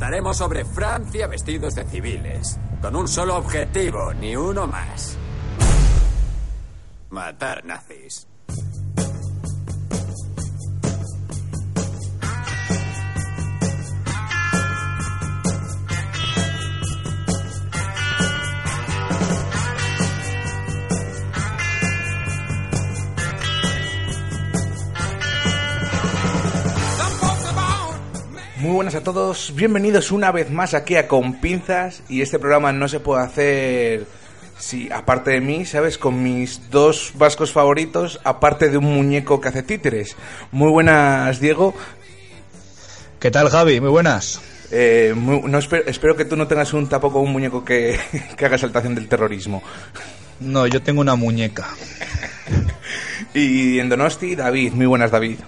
Estaremos sobre Francia vestidos de civiles, con un solo objetivo, ni uno más. Matar nazis. Buenas a todos, bienvenidos una vez más aquí a Con Pinzas y este programa no se puede hacer si aparte de mí, ¿sabes? Con mis dos vascos favoritos, aparte de un muñeco que hace títeres. Muy buenas, Diego. ¿Qué tal, Javi? Muy buenas. Eh, muy- no, espero, espero que tú no tengas un tampoco un muñeco que, que haga saltación del terrorismo. No, yo tengo una muñeca. Y en Donosti, David. Muy buenas, David.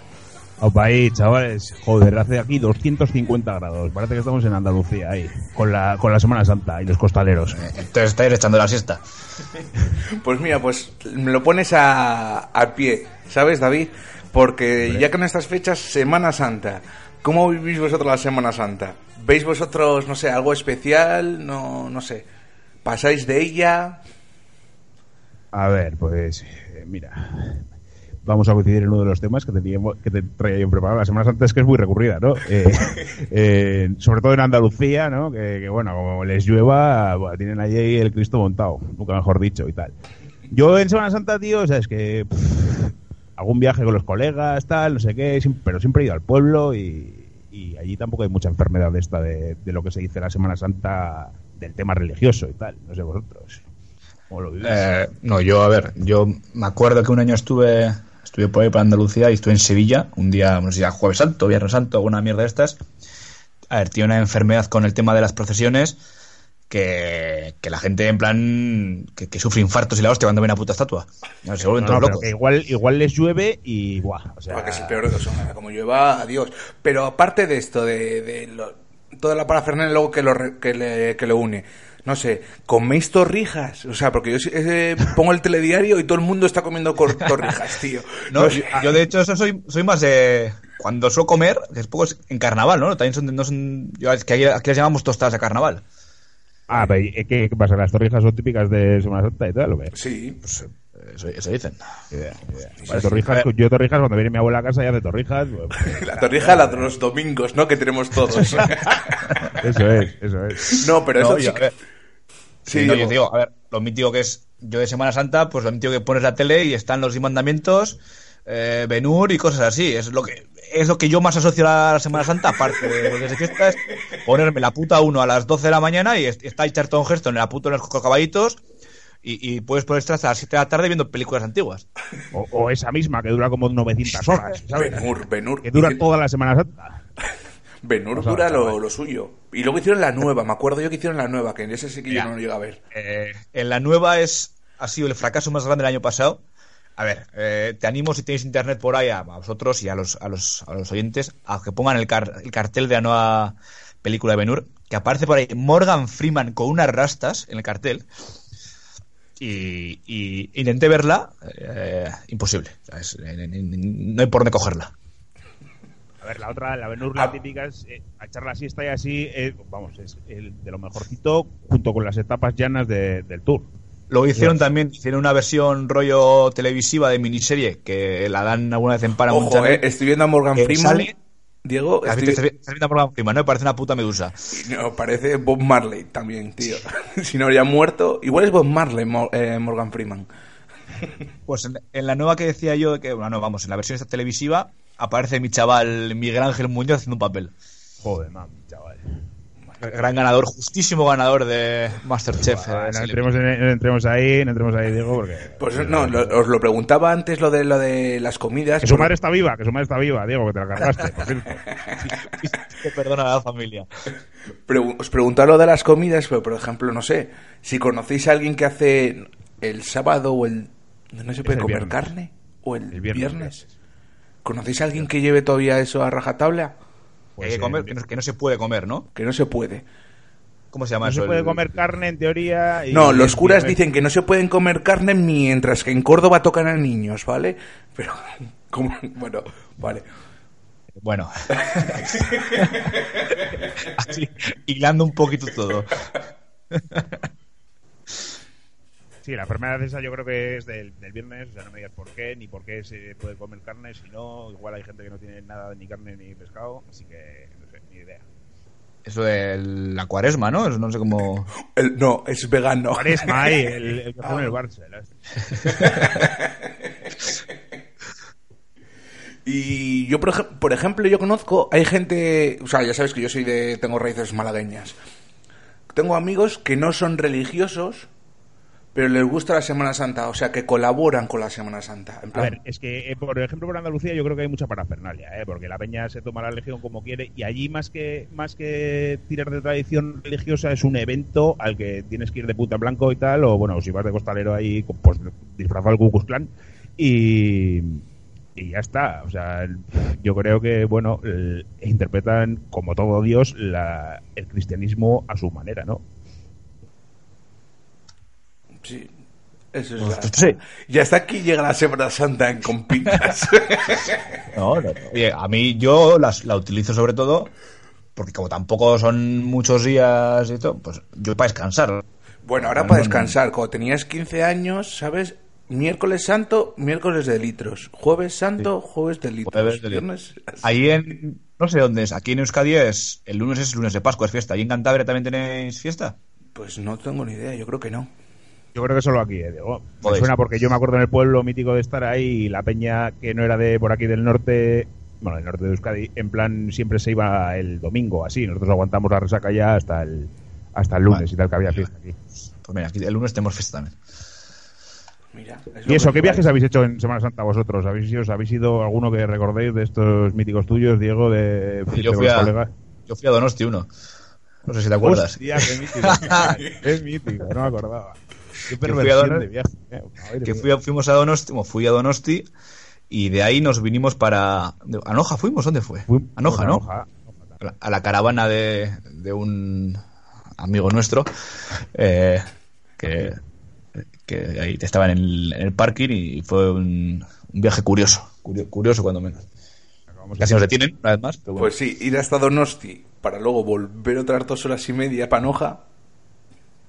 Opa ahí, chavales. Joder, hace aquí 250 grados. Parece que estamos en Andalucía ahí. Con la, con la Semana Santa y los costaleros. Entonces estáis echando la siesta. Pues mira, pues me lo pones a, a pie, ¿sabes, David? Porque ya que en estas fechas, Semana Santa, ¿cómo vivís vosotros la Semana Santa? ¿Veis vosotros, no sé, algo especial? No, no sé. ¿Pasáis de ella? A ver, pues eh, mira. Vamos a coincidir en uno de los temas que, teníamos, que te traía yo preparado. La Semana Santa es que es muy recurrida, ¿no? Eh, eh, sobre todo en Andalucía, ¿no? Que, que, bueno, como les llueva, bueno, tienen allí el Cristo montado, nunca mejor dicho y tal. Yo en Semana Santa, tío, o sea, es que pff, algún viaje con los colegas, tal, no sé qué, pero siempre he ido al pueblo y, y allí tampoco hay mucha enfermedad de esta de, de lo que se dice la Semana Santa del tema religioso y tal. No sé vosotros. ¿Cómo lo vivís? Eh, no, yo, a ver, yo me acuerdo que un año estuve estuve por ahí para Andalucía y estuve en Sevilla, un día, no sé si Jueves Santo, Viernes Santo, alguna mierda de estas. A ver, tiene una enfermedad con el tema de las procesiones que, que la gente, en plan, que, que sufre infartos y la hostia cuando ve una puta estatua. No, se vuelven No, no, todos locos. que igual, igual les llueve y buah, o sea, Porque si peor de dos, como llueva, adiós. Pero aparte de esto, de, de lo- toda la parafernalia luego que lo, re- que, le- que lo une, no sé, ¿coméis torrijas? O sea, porque yo sí- eh, pongo el telediario y todo el mundo está comiendo torrijas, tío. No, sé. yo, yo, de hecho eso soy, soy más de cuando suelo comer, es poco en carnaval, ¿no? También son, no son, yo, es que aquí, aquí las llamamos tostadas de carnaval. Ah, pero ¿y ¿qué, qué pasa? ¿Las torrijas son típicas de Semana Santa y tal? ¿o qué? Sí, Pues, eh, eso, eso dicen. Vale, torrijas, yo torrijas, cuando viene mi abuela a casa y hace torrijas. pues, la torrija la de los domingos, ¿no? Que tenemos todos. eso es, eso es. no, pero eso No, sí. Sí, no, yo digo, a ver, lo mítico que es yo de Semana Santa, pues lo mítico que pones la tele y están los diez mandamientos, eh, Benur y cosas así. Es lo que es lo que yo más asocio a la Semana Santa, aparte de, de fiestas, ponerme la puta uno a las 12 de la mañana y est- está Charlton Heston en la puta en los caballitos y, y puedes poner hasta las 7 de la tarde viendo películas antiguas. O, o esa misma que dura como 900 horas, ¿sabes? Benur, Benur. Que dura toda la Semana Santa. Benur O sea, dura lo, suyo. Y luego hicieron la nueva, me acuerdo yo que hicieron la nueva, que en ese sí que yo no lo llegué a ver. Eh, en la nueva es ha sido el fracaso más grande del año pasado. A ver, eh, te animo si tenéis internet por ahí a, a vosotros y a los, a los, a los oyentes a que pongan el, car- el cartel de la nueva película de Benur, que aparece por ahí Morgan Freeman con unas rastas en el cartel. Y, y intenté verla, eh, imposible. O sea, es- eh, no hay por dónde cogerla. A ver, la otra, la Benur, Ah. la típica es eh, a echar la siesta y así, eh, vamos, es el de lo mejorcito junto con las etapas llanas de- del tour. Luego hicieron también, hicieron una versión rollo televisiva de miniserie que la dan alguna vez en Paramount Ojo, Channel. eh, estoy viendo a Morgan Freeman. sale- Diego, ¿Has estoy- estás viendo a Morgan Freeman, ¿no? Parece una puta medusa. No, parece Bob Marley también, tío. si no, ya muerto. Igual es Bob Marley, Mo- eh, Morgan Freeman. Pues en, en la nueva que decía yo, que bueno, no, vamos, en la versión esta televisiva aparece mi chaval Miguel Ángel Muñoz haciendo un papel. Joder, mami, chaval. Gran ganador, justísimo ganador de Masterchef. Eh, no, entremos en- no entremos ahí, no entremos ahí, Diego, porque... Pues no, lo- os lo preguntaba antes lo de lo de las comidas. Que su madre está viva, que su madre está viva, Diego, que te la cargaste, por cierto. Que perdona a la familia. Os preguntaba lo de las comidas, pero por ejemplo, no sé, si conocéis a alguien que hace el sábado o el... ¿No se puede comer viernes. carne? ¿O el, El viernes? viernes. ¿Conocéis a alguien que lleve todavía eso a rajatabla? Que hay que comer, que no, que no se puede comer, ¿no? Que no se puede. ¿Cómo se llama No eso? se puede El- comer carne en teoría. y- No, los curas dicen que no se pueden comer carne mientras que en Córdoba tocan a niños, ¿vale? Pero, como, bueno, vale. Bueno. Sí, hilando un poquito todo. Sí, la enfermedad esa yo creo que es del, del viernes, o sea, no me digas por qué, ni por qué se puede comer carne, si no, igual hay gente que no tiene nada, ni carne ni pescado, así que no sé, ni idea. Eso de la cuaresma, ¿no? Eso no sé cómo... El- no, es vegano. Cuaresma, ahí, el, el que pone el Barça. Y yo, por, ej- por ejemplo, yo conozco, hay gente, o sea, ya sabes que yo soy de, tengo raíces malagueñas. Tengo amigos que no son religiosos, pero les gusta la Semana Santa, o sea, que colaboran con la Semana Santa. En A ver, es que, eh, por ejemplo, por Andalucía yo creo que hay mucha parafernalia, ¿eh? porque la peña se toma la religión como quiere y allí más que más que tirar de tradición religiosa es un evento al que tienes que ir de puta blanco y tal, o bueno, si vas de costalero ahí, pues disfrazado al Ku Klux Klan y, y ya está. O sea, yo creo que, bueno, el- interpretan como todo Dios la- el cristianismo a su manera, ¿no? sí, eso es Pues, la- sí. Y hasta aquí llega la Semana Santa en compitas. No, no, no. Oye, a mí yo las, la utilizo sobre todo porque como tampoco son muchos días y todo, pues yo para descansar. bueno, ahora No, para no, no. descansar, cuando tenías 15 años, ¿sabes? Miércoles santo, miércoles de litros. Jueves santo, jueves de litros. Jueves de litros. Ahí en, no sé dónde es, aquí en Euskadi es, el lunes es lunes de Pascua, es fiesta. ¿Y en Cantabria también tenéis fiesta? Pues no tengo ni idea, yo creo que no. Yo creo que solo aquí, eh, Diego. Me suena porque yo me acuerdo en el pueblo mítico de estar ahí y la peña que no era de por aquí del norte, bueno, del norte de Euskadi, en plan siempre se iba el domingo, así. Nosotros aguantamos la resaca ya hasta el hasta el lunes Vale. y tal, que había fiesta aquí. Pues mira, aquí el lunes tenemos fiesta también. Mira. es ¿Y eso? ¿Qué viajes habéis hecho en Semana Santa vosotros? ¿Habéis ido, habéis ido alguno que recordéis de estos míticos tuyos, Diego, de, de Yo fui, los a, colegas? yo fui a Donosti uno. No sé si te acuerdas. Hostia, qué mítico. qué mítico, no me acordaba. Qué fui a Donosti- de viaje. eh, madre que fui a- fuimos a Donosti, bueno, fui a Donosti y de ahí nos vinimos para... de- ¿A Noja fuimos? ¿Dónde fue? Fui- A Noja, ¿no? A la, a la caravana de, de un amigo nuestro eh, que, que ahí estaba en el, en el parking y fue un, un viaje curioso, curio- curioso cuando menos. Acabamos Casi nos detienen una vez más, pero bueno. Pues sí, ir hasta Donosti para luego volver otras dos horas y media a Panoja.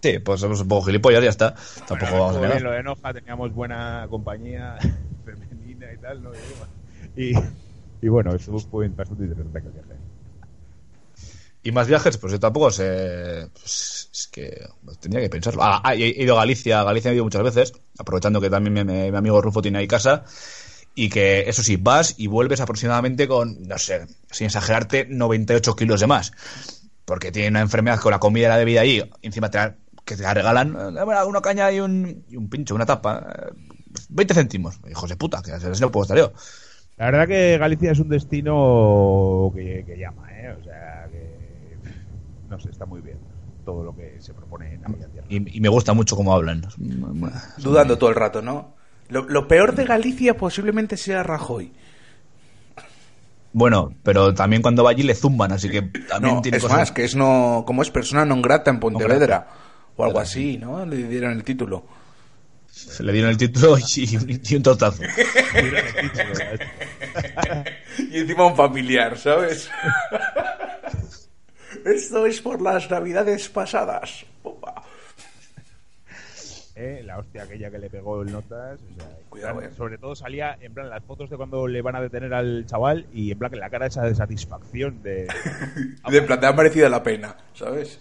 Sí, pues somos un poco gilipollas ya está. Tampoco Bueno, vamos a negar. lo de Noja, teníamos buena compañía femenina y tal, ¿no? Y, y bueno, estuvo fue bastante interesante aquel viaje. Y más viajes, pues yo tampoco sé. pues, es que tendría que pensarlo. Ah, ah, he ido a Galicia, a Galicia he ido muchas veces, aprovechando que también mi, mi- mi amigo Rufo tiene ahí casa. Y que, eso sí, vas y vuelves aproximadamente con, no sé, sin exagerarte, 98 kilos de más. Porque tiene una enfermedad con la comida y la bebida ahí, encima te la- que te la regalan eh, bueno, una caña y un, y un pincho, una tapa. eh, 20 céntimos. Hijos de puta, que así no puedo estar yo. La verdad que Galicia es un destino que, que llama, ¿eh? O sea, que no sé, está muy bien todo lo que se propone en aquella tierra. Y, y me gusta mucho cómo hablan. Dudando todo el rato, ¿no? Lo, lo peor de Galicia posiblemente sea Rajoy. Bueno, pero también cuando va allí le zumban, así que también No, tiene es cosas. más, que es no, como es persona non grata en Pontevedra. O algo así, ¿no? Le dieron el título. Se le dieron el título y, y- y un tortazo. Y encima un familiar, ¿sabes? Esto es por las navidades pasadas. Opa. ¿eh? La hostia aquella que le pegó el Notas. O sea, Cuidado, plan, eh. Sobre todo salía en plan las fotos de cuando le van a detener al chaval y en plan que la cara esa de satisfacción de... De en plan, te ha merecido la pena, ¿sabes?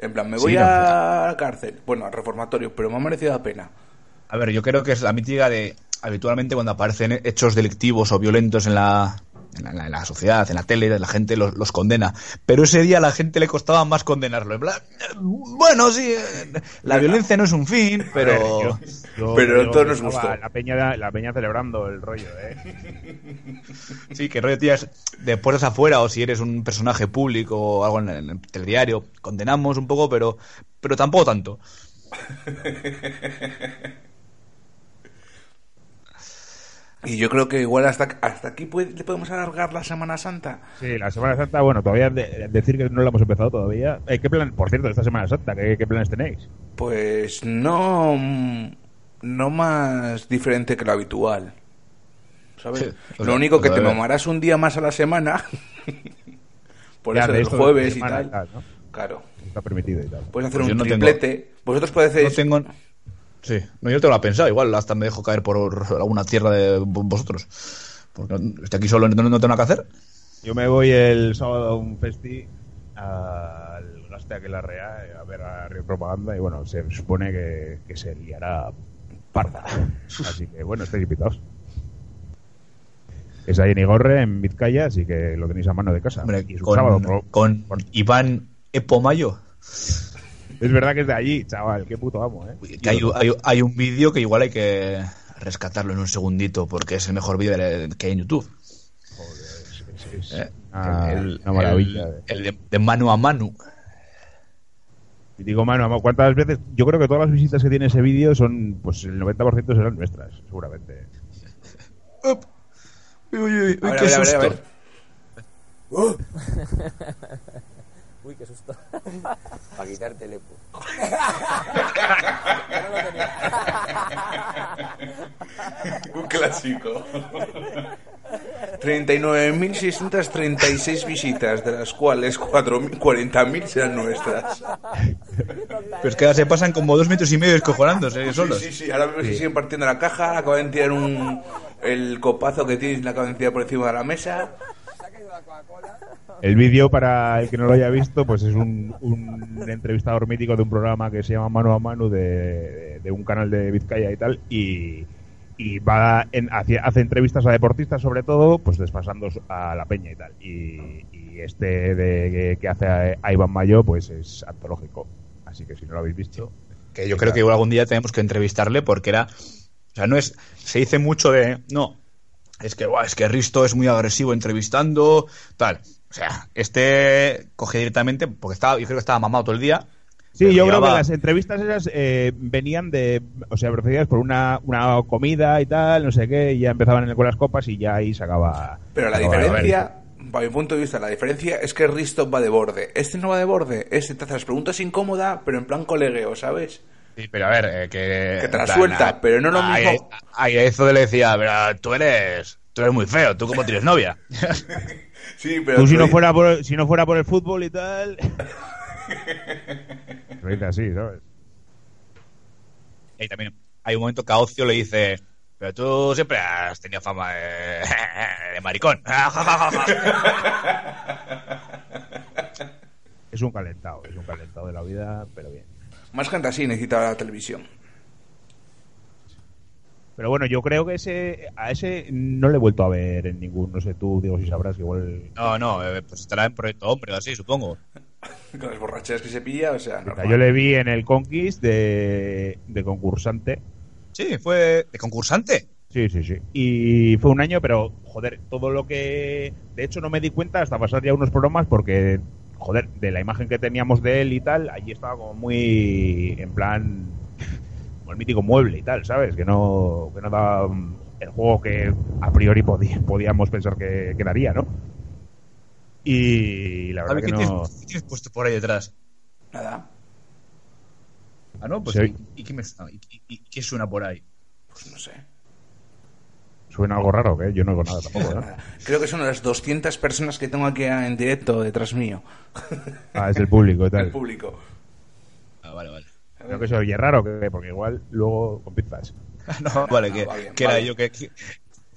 En plan, me voy Sí, no, a la cárcel. Bueno, al reformatorio, pero me ha merecido la pena. A ver, yo creo que es la mítica de habitualmente cuando aparecen hechos delictivos o violentos en la, en la, en la sociedad, en la tele, la gente los, los condena. Pero ese día a la gente le costaba más condenarlo. En plan, bueno, sí, eh, la violencia no es un fin, pero... A ver, yo- yo Pero todo nos gustó. La peña, la peña celebrando el rollo, ¿eh? Sí, que rollo tías de puertas afuera o si eres un personaje público o algo en el, en el telediario, condenamos un poco, pero, pero tampoco tanto. Y yo creo que igual hasta, hasta aquí puede- le podemos alargar la Semana Santa. Sí, la Semana Santa, bueno, todavía de- decir que no la hemos empezado todavía. Eh, ¿qué plan, por cierto, esta Semana Santa, ¿qué, qué planes tenéis? Pues no, mm, no más diferente que lo habitual. ¿Sabes? Sí, lo sea, único que pues te mamarás un día más a la semana. Por Ya, eso de el esto de jueves y semana tal. ¿no? Claro. Está permitido y tal. Puedes hacer Pues un no tengo- triplete. Vosotros podéis No tengo. Sí, no, yo te lo he pensado. Igual hasta me dejo caer por alguna tierra de vosotros. Porque no- estoy aquí solo, no, no tengo nada que hacer. Yo me voy el sábado a un festi al Gaste Aquelarrea a ver a Río Propaganda y bueno, se supone que, que se liará parda. Así que bueno, estáis invitados. Es ahí en Igorre, en Vizcaya, así que lo tenéis a mano de casa. Hombre, Y con, sábado, pro- con Iván Epomayo. Es verdad que es de allí, chaval, qué puto amo, ¿eh? Que hay, hay- hay un vídeo que igual hay que rescatarlo en un segundito porque es el mejor vídeo de- que hay en YouTube. Es, es- es ¿eh? una, el, una maravilla. el- el de, de mano a mano. Y digo, mano, amo, ¿cuántas veces? Yo creo que todas las visitas que tiene ese vídeo son, pues el 90% serán nuestras, seguramente. Uy, uy, uy, A ver, qué a ver, a ver, a susto. Uy, qué susto. Para quitarte el epo. Un clásico. 39.636 visitas, de las cuales 4.000 40.000 serán nuestras. Pero es que ahora se pasan como dos metros y medio descojonándose Sí, solos. sí, sí. Ahora mismo se siguen partiendo la caja, acaban de tirar un, el copazo que tienes, la acaban de tirar por encima de la mesa. El vídeo, para el que no lo haya visto, pues es un, un entrevistador mítico de un programa que se llama Mano a Mano de, de un canal de Vizcaya y tal, y, y va en, hace entrevistas a deportistas sobre todo, pues desfasando a la peña y tal. Y, y este de, que hace a, a Iván Mayo, pues es antológico. Así que si no lo habéis visto, Que yo creo que igual algún día tenemos que entrevistarle porque era. O sea, no es. Se dice mucho de. No. Es que, guau, es que Risto es muy agresivo entrevistando. Tal. O sea, este coge directamente. Porque estaba, yo creo que estaba mamado todo el día. Sí, yo creo que las entrevistas esas eh, venían de, o sea, precedidas por una, una comida y tal, no sé qué, y ya empezaban con las copas y ya ahí se acaba. Pero la diferencia, para mi punto de vista, la diferencia es que Risto va de borde. Este no va de borde. Este te hace las preguntas incómodas, pero en plan colegueo, ¿sabes? Sí, pero a ver, eh, que. Que te la suelta, a- pero no lo a- mismo. A, a eso le decía, pero tú eres. Tú eres muy feo, tú como tienes novia. Sí, pero Tú si no fuera por, si no fuera por el fútbol y tal. Dice así, ¿sabes? Y también hay un momento que a Ocio le dice, pero tú siempre has tenido fama de, de maricón. Es un calentado, es un calentado de la vida, pero bien. Más gente así necesita la televisión. Pero bueno, yo creo que ese a ese no le he vuelto a ver en ningún, no sé tú, digo si sabrás que igual No, no, eh, pues estará en Proyecto Hombre o así, supongo. Con las borracheras que se pilla, o sea, normal. yo le vi en el Conquist de, de concursante. Sí, fue de concursante. Sí, sí, sí. Y fue un año, pero joder, todo lo que de hecho no me di cuenta hasta pasar ya unos programas porque joder, de la imagen que teníamos de él y tal, allí estaba como muy en plan como el mítico mueble y tal, ¿sabes? Que no que no daba mm, el juego que a priori podí- podíamos pensar que, que daría, ¿no? Y la verdad que ¿qué, no tienes, qué tienes puesto por ahí detrás? Nada, Ah, no, pues Sí. ¿y, y qué me, y- y- y qué suena por ahí? pues no sé. suena algo raro, que yo no oigo nada tampoco, ¿no? Creo que son las 200 personas que tengo aquí en directo detrás mío. Ah, es el público y El tal. público. Ah, vale, vale. Creo que se oye raro, que porque igual luego con pizzas. no, vale, que, que era vale. yo que... que-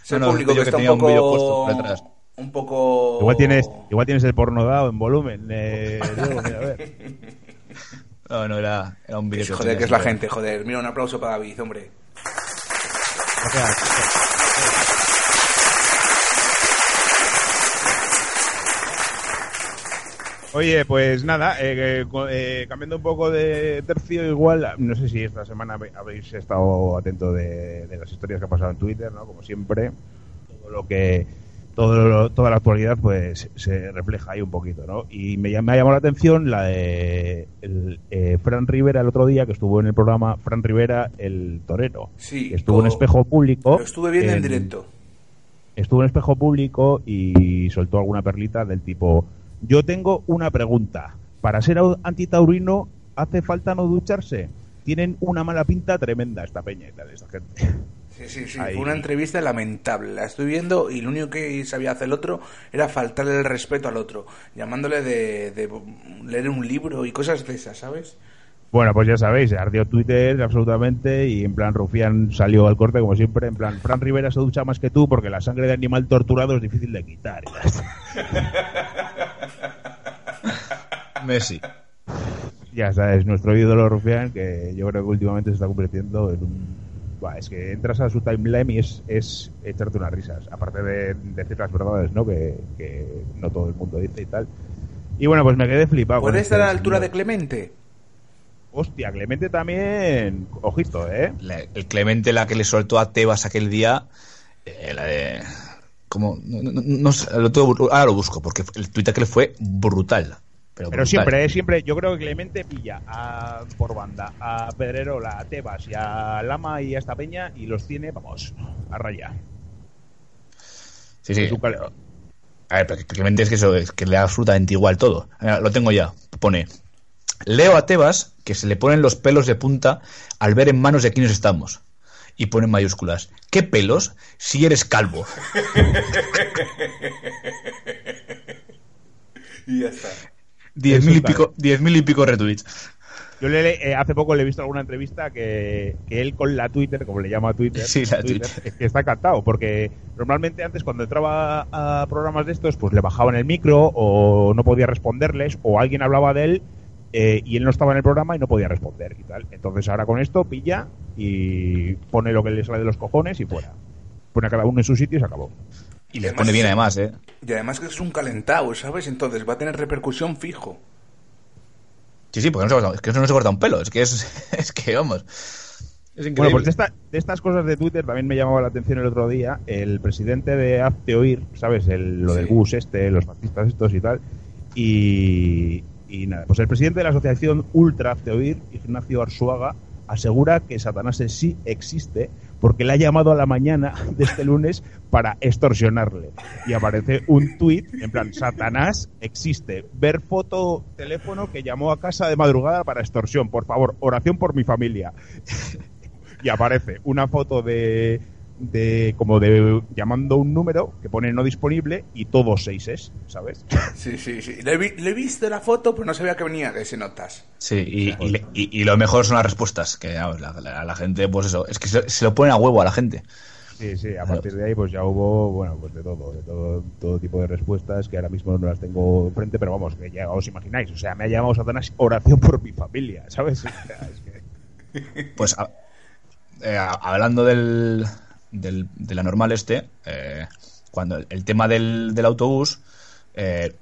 Es No, público que un tenía un vídeo puesto poco... por detrás. un poco... Igual tienes, igual tienes el porno dado en volumen. Eh, Diego, mira, a ver. No, no, era, era un vídeo Joder, que es la gente, joder. Mira, un aplauso para David, hombre. O Oye, pues nada, eh, eh, cambiando un poco de tercio, igual, no sé si esta semana habéis estado atento de, de las historias que han pasado en Twitter, ¿no? Como siempre, todo lo que, todo lo- toda la actualidad, pues se refleja ahí un poquito, ¿no? Y me, ha llamado la atención la de el, eh, Fran Rivera el otro día, que estuvo en el programa Fran Rivera, el torero, Sí, que estuvo en espejo público. Lo estuve viendo en directo. estuvo en espejo público y soltó alguna perlita del tipo yo tengo una pregunta para ser au- antitaurino hace falta no ducharse tienen una mala pinta tremenda esta peña y tal esta gente Sí, sí, sí. Ahí. Fue una entrevista lamentable. La estoy viendo y lo único que sabía hacer el otro era faltarle el respeto al otro, llamándole de, de leer un libro y cosas de esas, ¿sabes? Bueno, pues ya sabéis, ardió Twitter absolutamente y en plan Rufián salió al corte como siempre, en plan Fran Rivera se ducha más que tú porque la sangre de animal torturado es difícil de quitar. Messi. Ya está, es nuestro ídolo Rufián que yo creo que últimamente se está convirtiendo en un... Buah, es que entras a su timeline y es, es echarte unas risas, aparte de decir las verdades, ¿no? Que, que no todo el mundo dice y tal. Y bueno, pues me quedé flipado. ¿Puede este estar a la altura de. Clemente? Hostia, Clemente también, ojito, ¿eh? La- el Clemente, la que le soltó a Tebas aquel día, eh, la de... ¿Cómo? No, no- no sé, lo tengo- ahora lo busco, porque el Twitter que le fue brutal. Pero, siempre, eh, siempre, yo creo que Clemente pilla a, por banda a Pedrerola, a Tebas y a Lama y a esta peña y los tiene, vamos, a raya. Sí, sí. A ver, pero que Clemente es que eso es que le da absolutamente igual todo. Mira, lo tengo ya. Pone. Leo a Tebas que se le ponen los pelos de punta al ver en manos de quiénes estamos. Y pone en mayúsculas. ¿Qué pelos? Si eres calvo. Y ya está. Diez mil y pico, diez mil y pico retweets. Yo le, eh, hace poco le he visto alguna entrevista que, que él con la Twitter, como le llama a Twitter, Sí, la Twitter, Twitter. es que está encantado, porque normalmente antes cuando entraba a programas de estos, pues le bajaban el micro o no podía responderles o alguien hablaba de él eh, y él no estaba en el programa y no podía responder y tal. Entonces ahora con esto pilla y pone lo que le sale de los cojones y fuera. Pone a cada uno en su sitio y se acabó. Y les Además, pone bien además, ¿eh? Y además que es un calentado, ¿sabes? Entonces va a tener repercusión fijo. Sí, sí, porque no se corta, es que eso no se corta un pelo. Es que es, es que vamos. Es increíble. Bueno, pues de, esta- de estas cosas de Twitter también me llamaba la atención el otro día el presidente de Hazte Oír, ¿sabes? El, lo del Sí. bus este, los fascistas estos y tal. Y, y nada, pues el presidente de la asociación Ultra Hazte Oír, Ignacio Arzuaga, asegura que Satanás sí existe porque le ha llamado a la mañana de este lunes para extorsionarle. Y aparece un tuit en plan, Satanás existe. Ver foto, teléfono que llamó a casa de madrugada para extorsión. Por favor, oración por mi familia y aparece una foto de, de como de llamando un número que pone no disponible y todos seises, ¿sabes? Sí, sí, sí. Le, vi- le he visto la foto, pero no sabía que venía de ese notas. Sí, y, y, y- y lo mejor son las respuestas. Que vamos, la, la- la gente, pues eso, es que se, se lo ponen a huevo a la gente. Sí, sí, a partir de ahí pues ya hubo, bueno, pues de todo, de todo, todo tipo de respuestas que ahora mismo no las tengo enfrente, pero vamos, que ya os imagináis, o sea, me ha llamado Satanás oración por mi familia, ¿sabes? O sea, es que- Pues a- eh, a- hablando del, del, de la normal este, eh, cuando el, el tema del, del autobús, eh,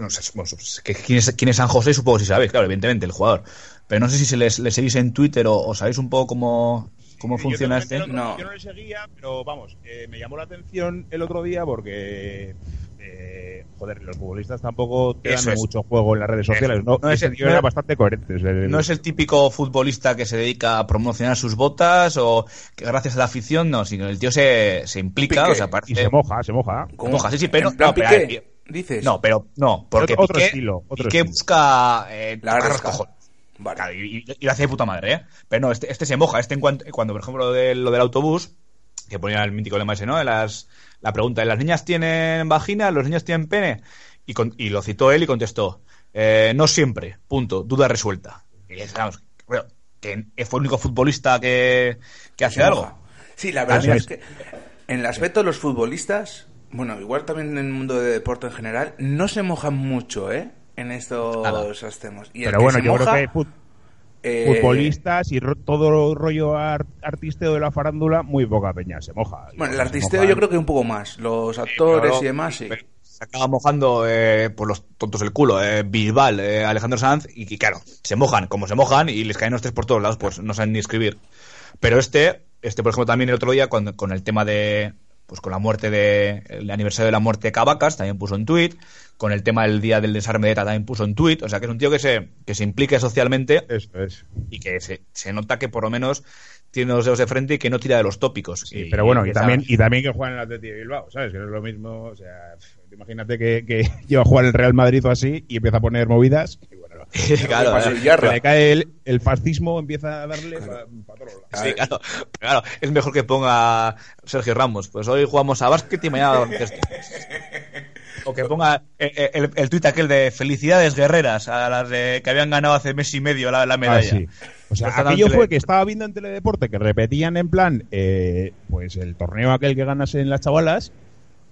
no sé, bueno, quién, es, quién es San José, supongo que sí sabéis, claro, evidentemente, el jugador. Pero no sé si se les, les seguís en Twitter o, o sabéis un poco cómo, cómo funciona te- este. No. yo no le seguía, pero vamos, eh, me llamó la atención el otro día porque, eh, joder, los futbolistas tampoco te dan mucho juego en las redes sociales. No, No es el- tío no- era bastante coherente. es el- No es el típico futbolista que se dedica a promocionar sus botas o que gracias a la afición, no, sino el tío se, se implica, o sea, aparte, Y se moja, se moja. ¿Cómo? moja, sí, sí, pero ¿En plan no, pero, ver, ¿Dices? No, pero no, porque Otro- Piqué, estilo, otro Piqué estilo. busca eh, La. Vale. Claro, y, y- y lo hace de puta madre, ¿eh? Pero no, este, este se moja. Este en cuanto, cuando, por ejemplo, lo, de- lo del autobús, que ponía el mítico lema ese, ¿no? De las, la pregunta de las niñas tienen vagina, los niños tienen pene. Y, con- y lo citó él y contestó, eh, no siempre, punto, duda resuelta. Y digamos, bueno, que fue el único futbolista que, que hace algo. Sí, la verdad es es. que en el aspecto de los futbolistas, bueno, igual también en el mundo de deporte en general, no se mojan mucho, ¿eh? En estos Nada. temas. Y Pero bueno, yo moja, creo que fut- eh, futbolistas y ro- todo rollo ar- artisteo de la farándula, muy poca peña se moja. Bueno, el artisteo yo creo que un poco más. Los actores y demás, sí. pero Se acaba mojando eh, por los tontos del culo, eh, Bilbal, eh, Alejandro Sanz, y, y claro, se mojan como se mojan y les caen los tres por todos lados, pues no saben ni escribir. Pero este, este por ejemplo, también el otro día, cuando, con el tema de, pues con la muerte de, el aniversario de la muerte de Cavacas, también puso en tweet, con el tema del día del desarme de ETA también puso en tweet, o sea que es un tío que se, que se implique socialmente Eso es. y que se, se nota que por lo menos tiene los dedos de frente y que no tira de los tópicos. Sí, Y- pero bueno, y también, y también que juega en el Atleti de Bilbao, ¿sabes? Que no es lo mismo, o sea, imagínate que, que lleva a jugar el Real Madrid o así y empieza a poner movidas. Y claro, claro. Que le cae el, el fascismo, empieza a darle para lados. Sí, claro, claro, es mejor que ponga Sergio Ramos. Pues hoy jugamos a básquet y mañana a baloncesto. O que ponga el, el, el tuit aquel de felicidades guerreras a las de, que habían ganado hace mes y medio la, la Ah, medalla. sí. O sea, Está aquello fue que estaba viendo en Teledeporte que repetían en plan, eh, pues el torneo aquel que ganase en las chavalas,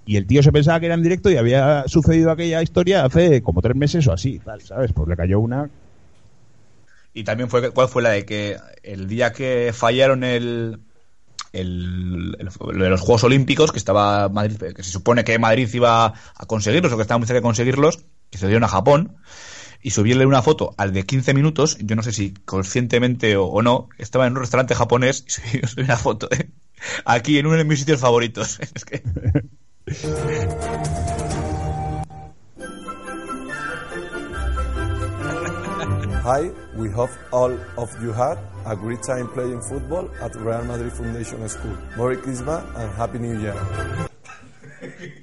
y el tío se pensaba que era en directo y había sucedido aquella historia hace como tres meses o así, tal, ¿sabes? Pues le cayó una. Y también fue, ¿cuál fue la de que el día que fallaron el, el, de los Juegos Olímpicos, que estaba Madrid, que se supone que Madrid iba a conseguirlos o que estaba muy cerca de conseguirlos, que se dieron a Japón, y subirle una foto al de 15 minutos, yo no sé si conscientemente o, no, estaba en un restaurante japonés y subí una foto, ¿eh? aquí en uno de mis sitios favoritos. Es que Hi, we hope all of you had a great time playing football at Real Madrid Foundation School. Merry Christmas and Happy New Year.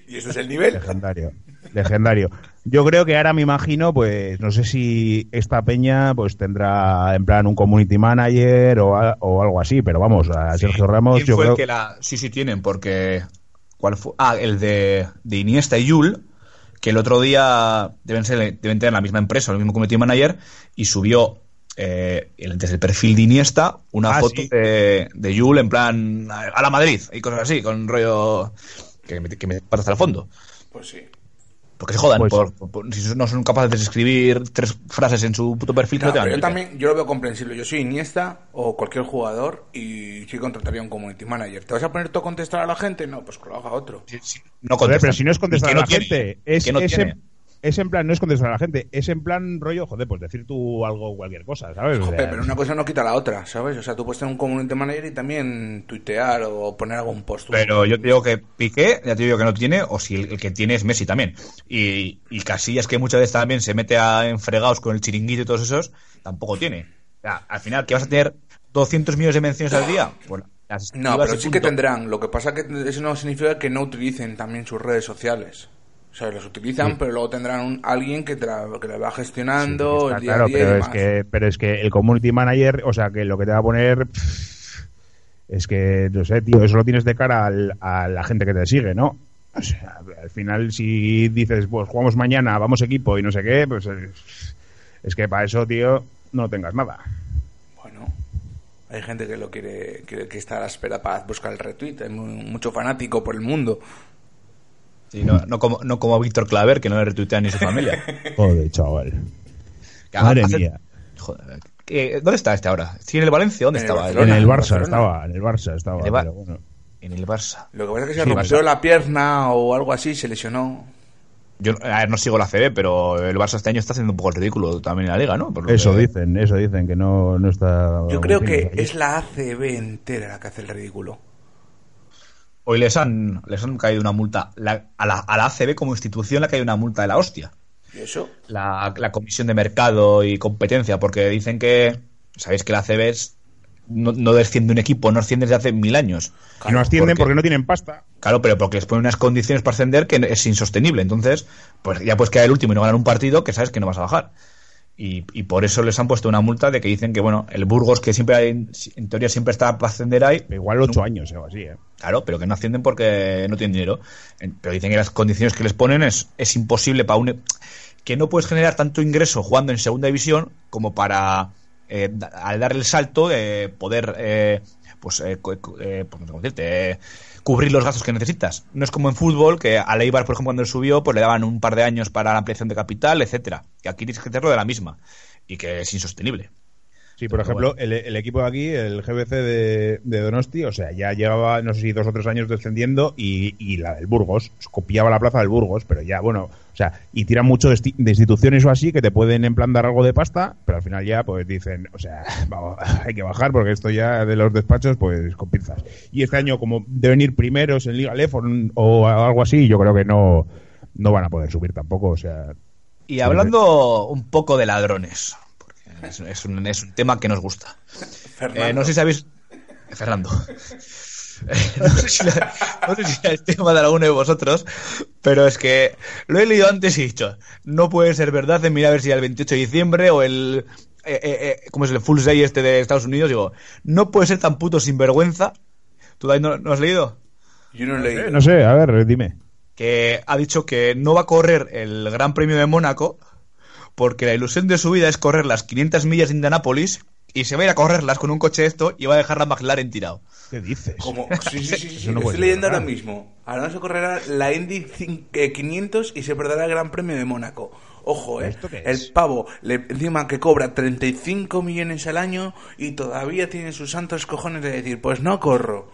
Y ese es el nivel. Legendario. Legendario. Yo creo que ahora me imagino, pues, no sé si esta peña pues tendrá en plan un community manager o, a- o algo así, pero vamos, a Sergio Ramos ¿Quién yo fue creo el que la.? Sí, sí, tienen, porque. ¿Cuál fue? Ah, el de, de Iniesta y Yul, que el otro día deben, ser, deben tener la misma empresa, el mismo community manager, y subió eh, el- desde el perfil de Iniesta una Ah, foto sí. de, de Yul en plan a la Madrid y cosas así, con un rollo que me, que me pasa hasta el fondo. Pues sí. Porque se jodan, Pues- por, por- si no son capaces de escribir tres frases en su puto perfil, No, no te van pero a yo también, yo lo veo comprensible. Yo soy Iniesta o cualquier jugador y sí contrataría un community manager. ¿Te vas a poner tú a contestar a la gente? No, pues que lo haga otro. Sí, sí, no Joder, pero si no es ¿Y contestar a la tiene? gente, ¿Y es, qué no tiene? Es en plan, no es contestar a la gente, es en plan rollo, joder, pues decir tú algo, cualquier cosa, ¿sabes? O Joder, sea, pero una cosa no quita la otra, ¿sabes? O sea, tú puedes tener un community manager y también tuitear o poner algún post. Pero yo te digo que Piqué, ya te digo que no tiene, o si el, el que tiene es Messi también. Y, y Casillas, que muchas veces también se mete a enfregados con el chiringuito y todos esos, tampoco tiene. O sea, al final, ¿que vas a tener 200 millones de menciones al día? Pues las No, pero sí que tendrán. Lo que pasa que eso no significa que no utilicen también sus redes sociales. O sea, los utilizan, pero luego tendrán un- alguien que, te la, que la va gestionando está el día claro, a día y pero es que, pero es que el community manager, o sea, que lo que te va a poner es que, no sé, tío, eso lo tienes de cara al- a la gente que te sigue, ¿no? O sea, al final si dices, pues jugamos mañana, vamos equipo y no sé qué, pues es, que para eso, tío, no tengas nada. Bueno, hay gente que lo quiere, que, que está a la espera para buscar el retweet. Hay mu- mucho fanático por el mundo. Sí, no, no como, no como Víctor Claver, que no le retuitea ni su familia. Joder, chaval. Que Madre hace- mía. Joder, ¿qué- ¿Dónde está este ahora? ¿Sí en el Valencia? ¿Dónde En estaba? En el Barça Barcelona. estaba, en el Barça estaba, En el Bar- pero bueno. En el Barça. Lo que pasa es que se Sí, rompió la pierna o algo así, se lesionó. Yo a ver, no sigo la CB, pero el Barça este año está haciendo un poco el ridículo también en la liga, ¿no? Por lo Eso que- dicen, eso dicen, que no, no está... Yo creo que ahí. es la ACB entera la que hace el ridículo. Hoy les han, les han caído una multa. La- a, la, a la ACB como institución le ha caído una multa de la hostia. ¿Y eso? La, la Comisión de Mercado y Competencia, porque dicen que. Sabéis que la ACB es, no, no desciende un equipo, no asciende desde hace mil años. Y no ascienden porque- porque no tienen pasta. Claro, pero porque les ponen unas condiciones para ascender que es insostenible. Entonces, pues ya pues queda el último y no ganar un partido que sabes que no vas a bajar. Y, y por eso les han puesto una multa de que dicen que, bueno, el Burgos, que siempre hay, en teoría siempre está para ascender ahí, Igual ocho años o así, ¿eh? Claro, pero que no ascienden porque no tienen dinero. Pero dicen que las condiciones que les ponen es, es imposible para un... e- que no puedes generar tanto ingreso jugando en segunda división como para, eh, al dar el salto, eh, poder, eh, pues, eh, eh, pues, no sé cómo decirte, eh, cubrir los gastos que necesitas. No es como en fútbol, que a Eibar, por ejemplo, cuando subió, pues le daban un par de años para la ampliación de capital, etcétera. Que aquí tienes que hacerlo de la misma. Y que es insostenible. Sí, por Pero ejemplo, bueno. el, el equipo de aquí, el GBC de, de Donosti, o sea, ya llevaba, no sé si dos o tres años descendiendo y, y la del Burgos, copiaba la plaza del Burgos, pero ya, bueno, o sea, y tiran mucho de, instituciones o así que te pueden en plan dar algo de pasta, pero al final ya, pues dicen, o sea, vamos, hay que bajar porque esto ya de los despachos, pues con pinzas. Y este año, como deben ir primeros en Liga Lef o, algo así, yo creo que no, no van a poder subir tampoco, o sea, Y hablando un poco de ladrones, es, es un, es un tema que nos gusta. Eh, no sé si sabéis. Fernando. no, sé si la- no sé si era el tema de alguno de vosotros, pero es que lo he leído antes y he dicho, no puede ser verdad, de mira a ver si era el 28 de diciembre o el... Eh, eh, eh, ¿Cómo es el Full Day este de Estados Unidos? Digo, no puede ser tan puto sinvergüenza. ¿Tú no, no has leído? Yo no leí. Eh, no sé, a ver, dime. que ha dicho que no va a correr el Gran Premio de Mónaco porque la ilusión de su vida es correr las 500 millas de Indianápolis y se va a ir a correrlas con un coche esto y va a dejar la McLaren tirado. ¿Qué dices? Como, sí, sí, sí, sí, no estoy leyendo ahora mismo. Alonso correrá la Indy cin- eh, 500 y se perderá el Gran Premio de Mónaco. Ojo, eh. ¿Esto qué El es? pavo, le, encima que cobra 35 millones al año y todavía tiene sus santos cojones de decir, pues no corro.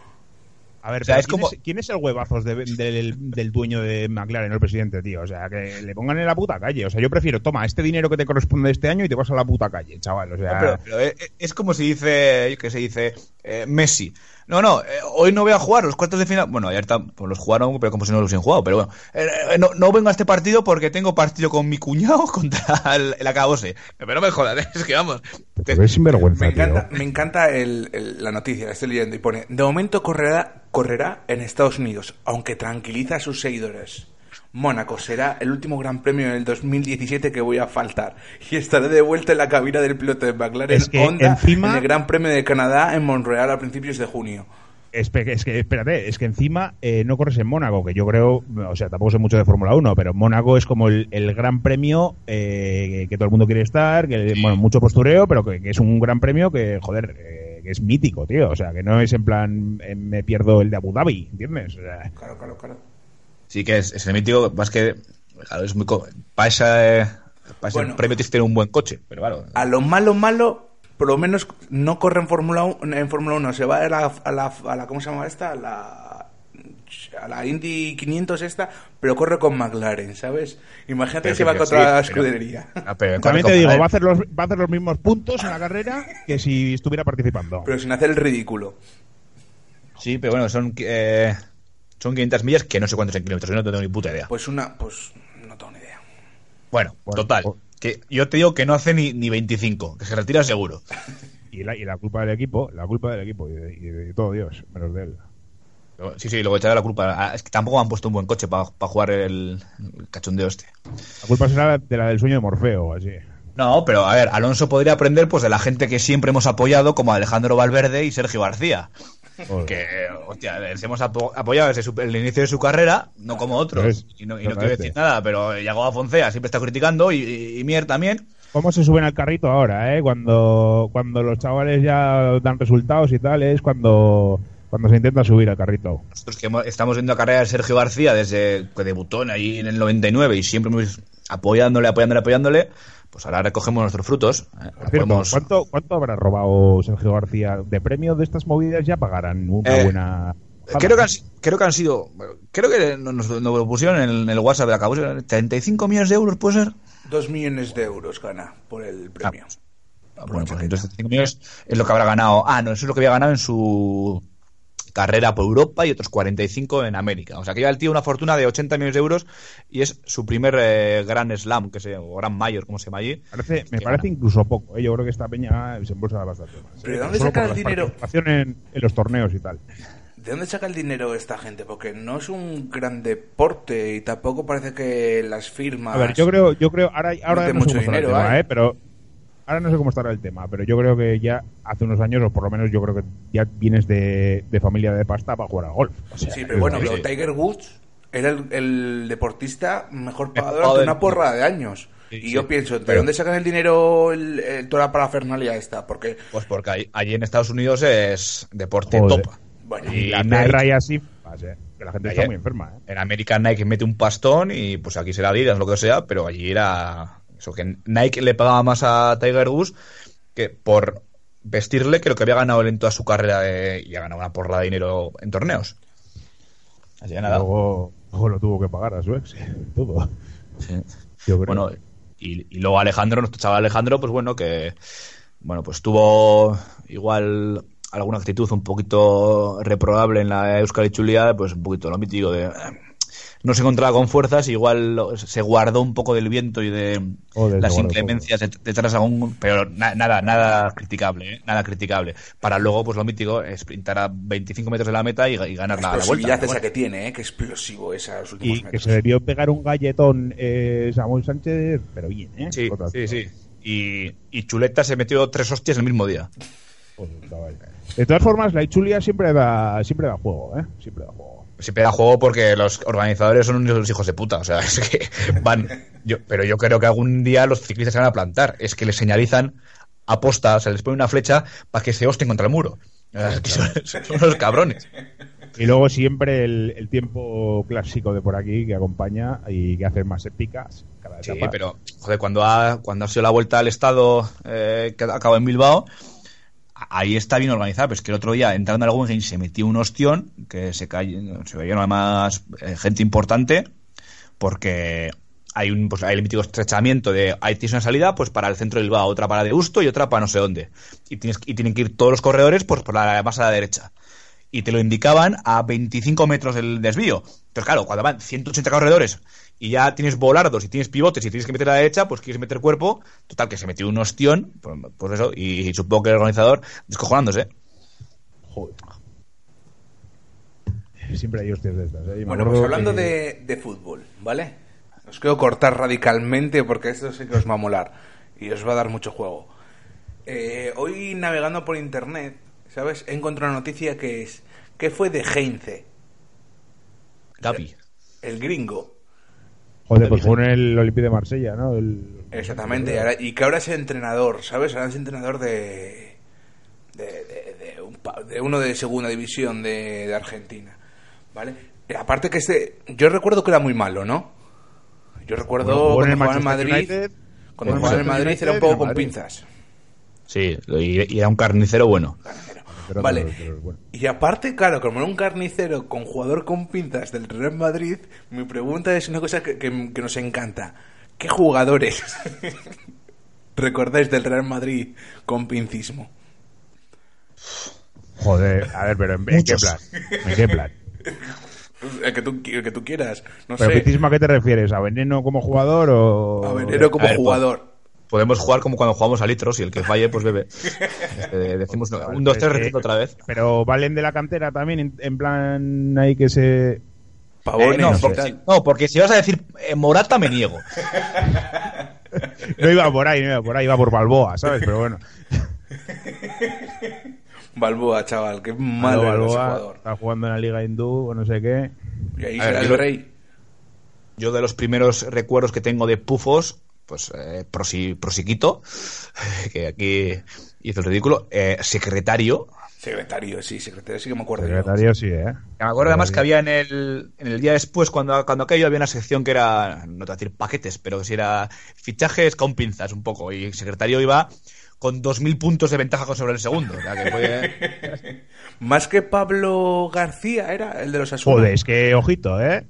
A ver, O sea, es ¿quién, como- es, quién es el huevazos de- del, del dueño de McLaren, el presidente, tío? O sea, que le pongan en la puta calle. O sea, yo prefiero, toma, este dinero que te corresponde este año y te vas a la puta calle, chaval. O sea, Pero, pero, eh, eh, es como si dice, que se dice, eh, Messi. No, no, eh, hoy no voy a jugar los cuartos de final. Bueno, ayer pues los jugaron, pero como si no los hubiesen jugado. Pero bueno, eh, eh, no, no vengo a este partido porque tengo partido con mi cuñado contra el, el acabose. Pero no me jodas, es que vamos. te- pero es sinvergüenza, Me encanta, tío. me encanta el- el- la noticia, la estoy leyendo y pone, de momento correrá, correrá en Estados Unidos, aunque tranquiliza a sus seguidores. Mónaco será el último gran premio del 2017 que voy a faltar y estaré de vuelta en la cabina del piloto de McLaren Es que Honda encima- en el Gran Premio de Canadá en Montreal a principios de junio. Espe- Es que, espérate, es que encima eh, no corres en Mónaco, que yo creo, o sea, tampoco sé mucho de Fórmula 1, pero Mónaco es como el, el gran premio eh, que todo el mundo quiere estar, que, bueno, mucho postureo, pero que, que es un gran premio que, joder, eh, que es mítico, tío. O sea, que no es en plan, eh, me pierdo el de Abu Dhabi, ¿entiendes? O sea, Claro, claro, claro. Sí que es, es el mítico, más que claro, es muy para ese, para ese Bueno. premio tienes que tener un buen coche, pero claro. A lo malo, malo, por lo menos no corre en Fórmula 1, en Fórmula 1, se va a la, a la, a la- ¿cómo se llama esta? A la, a la Indy 500 esta, pero corre con McLaren, ¿sabes? Imagínate Pero que se va contra sí, la pero- escudería. Ah, pero también corre te digo, va a, hacer los, va a hacer los mismos puntos en la carrera que si estuviera participando. Pero sin hacer el ridículo. Sí, pero bueno, son eh, son 500 millas que no sé cuántos en kilómetros, yo no tengo ni puta idea. Pues una, pues no tengo ni idea. Bueno, Bueno, total. o- Que yo te digo que no hace ni, ni 25, que se retira seguro. Y la, y la culpa del equipo, la culpa del equipo y de, y de todo Dios, menos de él. Pero Sí, sí, luego echaré la culpa. Ah, Es que tampoco me han puesto un buen coche para jugar el, el cachondeo este. La culpa será de la del sueño de Morfeo o así. No, pero a ver, Alonso podría aprender pues de la gente que siempre hemos apoyado, como Alejandro Valverde y Sergio García. Joder. Que, hostia, les hemos apo- apoyado desde su- el inicio de su carrera, no como otros. Pues, y no, y no quiero decir nada, pero Yago Afoncea siempre está criticando y, y, y Mier también. ¿Cómo se suben al carrito ahora, eh? Cuando, cuando los chavales ya dan resultados y tal, es cuando, cuando se intenta subir al carrito. Nosotros que estamos viendo la carrera de Sergio García desde que debutó ahí en el 99 y siempre hemos apoyándole, apoyándole, apoyándole, pues ahora recogemos nuestros frutos. ¿eh? Por cierto, Podemos- ¿cuánto, ¿cuánto habrá robado Sergio García de premio de estas movidas? Ya pagarán una Eh, buena... Creo que, han, creo que han sido. Creo que nos, nos lo pusieron en el WhatsApp de la causa. 35 millones de euros, ¿puede ser? Dos millones de euros gana por el premio. Ah, bueno, pues entonces 35 millones es lo que habrá ganado. Ah, no, eso es lo que había ganado en su carrera por Europa y otros 45 en América. O sea, que lleva el tío una fortuna de 80 millones de euros y es su primer eh, gran slam, que se, o gran mayor, como se llama allí. Parece, me parece gana. incluso poco. ¿eh? Yo creo que esta peña se embolsa bastante más. ¿Pero ¿eh? de dónde saca el dinero? participación En, en los torneos y tal. ¿De dónde saca el dinero esta gente? Porque no es un gran deporte y tampoco parece que las firmas... A ver, yo creo, yo creo, ahora, ahora no mucho dinero, tema, ¿eh? ¿eh? Pero ahora no sé cómo estará el tema, pero yo creo que ya hace unos años, o por lo menos yo creo que ya vienes de, de familia de pasta para jugar a golf. O sea, Sí, pero bueno, pero Tiger Woods era el, el deportista mejor pagado pagado durante del una porra de años. Sí, y sí. yo pienso, ¿de Pero- dónde sacan el dinero el, el- toda la parafernalia esta? Porque, Pues porque ahí- allí en Estados Unidos es deporte Joder. top. bueno, Y la tierra y así, que la gente está muy enferma. ¿eh? En América Nike mete un pastón y pues aquí será Adidas, lo que sea, pero allí era eso que Nike le pagaba más a Tiger Woods que por vestirle que lo que había ganado él en toda su carrera de- y ha ganado una porra de dinero en torneos. Así que nada. Luego, luego lo tuvo que pagar a su ex, todo. Sí. Yo creo. Bueno, y, y luego Alejandro, nuestro chaval Alejandro, pues bueno, que bueno, pues tuvo igual alguna actitud un poquito reprobable en la Euskal Chulia, pues un poquito lo mítico de no se encontraba con fuerzas, igual se guardó un poco del viento y de Joder, las inclemencias de- detrás de algún, pero na- nada, nada criticable, ¿eh? nada criticable. Para luego, pues lo mítico, sprintar a 25 metros de la meta y, y ganar la, la vuelta. esa bueno. que tiene, ¿eh? Qué explosivo esa los últimos Y que se debió pegar un galletón eh, Samuel Sánchez, pero bien, ¿eh? Sí, sí, sí. Y, y Chuleta se metió tres hostias el mismo día. Joder, chaval. De todas formas, la Ichulia siempre da, siempre da juego, ¿eh? Siempre da juego. Siempre da juego porque los organizadores son unos hijos de puta. O sea, es que van. Yo, pero yo creo que algún día los ciclistas se van a plantar. Es que les señalizan aposta, o sea, les ponen una flecha para que se hosten contra el muro. Son, son unos cabrones. Y luego siempre el, el tiempo clásico de por aquí que acompaña y que hace más épicas cada Sí, etapa. pero, joder, cuando ha, cuando ha sido la vuelta al estado eh, que acabó en Bilbao, ahí está bien organizado. Pero es que el otro día, entrando al Guggenheim, se metió un ostión, que se cayó, se veía además eh, gente importante, porque hay un pues, hay el estrechamiento de ahí tienes una salida pues para el centro de Bilbao, otra para de Gusto y otra para no sé dónde. Y, tienes, y tienen que ir todos los corredores pues, por la más a la derecha. Y te lo indicaban a 25 metros del desvío. Entonces, claro, cuando van 180 corredores y ya tienes volardos y tienes pivotes y tienes que meter a la derecha, pues quieres meter cuerpo. Total, que se metió un ostión, pues, pues eso, y, supongo que el organizador descojonándose. Joder. Siempre hay hostias de estas, ¿eh? Bueno, pues hablando que- de, de fútbol, ¿vale? Os quiero cortar radicalmente porque esto sí que os va a molar y os va a dar mucho juego. Eh, hoy navegando por internet, ¿sabes? He encontrado una noticia que es ¿qué fue de Heinze, Gapi. el gringo? Joder, pues fue en el Olympique de Marsella, ¿no? El- Exactamente, y, ahora- y que ahora es entrenador, ¿sabes? Ahora es entrenador de de, de- de un pa- de uno de segunda división de, de Argentina, ¿vale? Y aparte que este, yo recuerdo que era muy malo, ¿no? Yo recuerdo Bueno, cuando jugaba en Madrid, United, cuando jugó en jugaba en Madrid era un poco con Madrid. pinzas. Sí, y, y era un carnicero bueno. Pero- Vale. pero- pero bueno. Y aparte, claro, como era un carnicero con jugador con pinzas del Real Madrid, mi pregunta es una cosa que, que- que nos encanta. ¿Qué jugadores recordáis del Real Madrid con pincismo? Joder, a ver, pero ¿en, en qué plan? ¿En qué plan? El que tú, el que tú quieras. No ¿Pero sé. pitismo a qué te refieres? ¿A Veneno como jugador o...? A Venero como A ver, jugador. Podemos jugar como cuando jugamos a litros y el que falle, pues bebe. Eh, decimos no, un, dos, tres, repito otra vez. Pero valen de la cantera también, en, en plan ahí que se... Pavones Eh, no, porque, tal. no, porque si vas a decir eh, Morata, me niego. No iba por ahí, no iba por ahí, iba por Balboa, ¿sabes? Pero bueno. Balboa, chaval, qué malo Balboa jugador. está jugando en la Liga Hindú o no sé qué. Y ahí será el rey. Yo de los primeros recuerdos que tengo de Pufos, pues eh, prosi, Prosiquito, que aquí hizo el ridículo, eh, secretario. Secretario, sí, secretario sí que me acuerdo. yo. Secretario sí, ¿eh? Me acuerdo además que había en el, en el día después, cuando, cuando aquello había una sección que era, no te voy a decir paquetes, pero si era fichajes con pinzas un poco, y el secretario iba con 2.000 puntos de ventaja sobre el segundo. O sea, que fue- Más que Pablo García era el de los Asuna. Joder, es que ojito, ¿eh?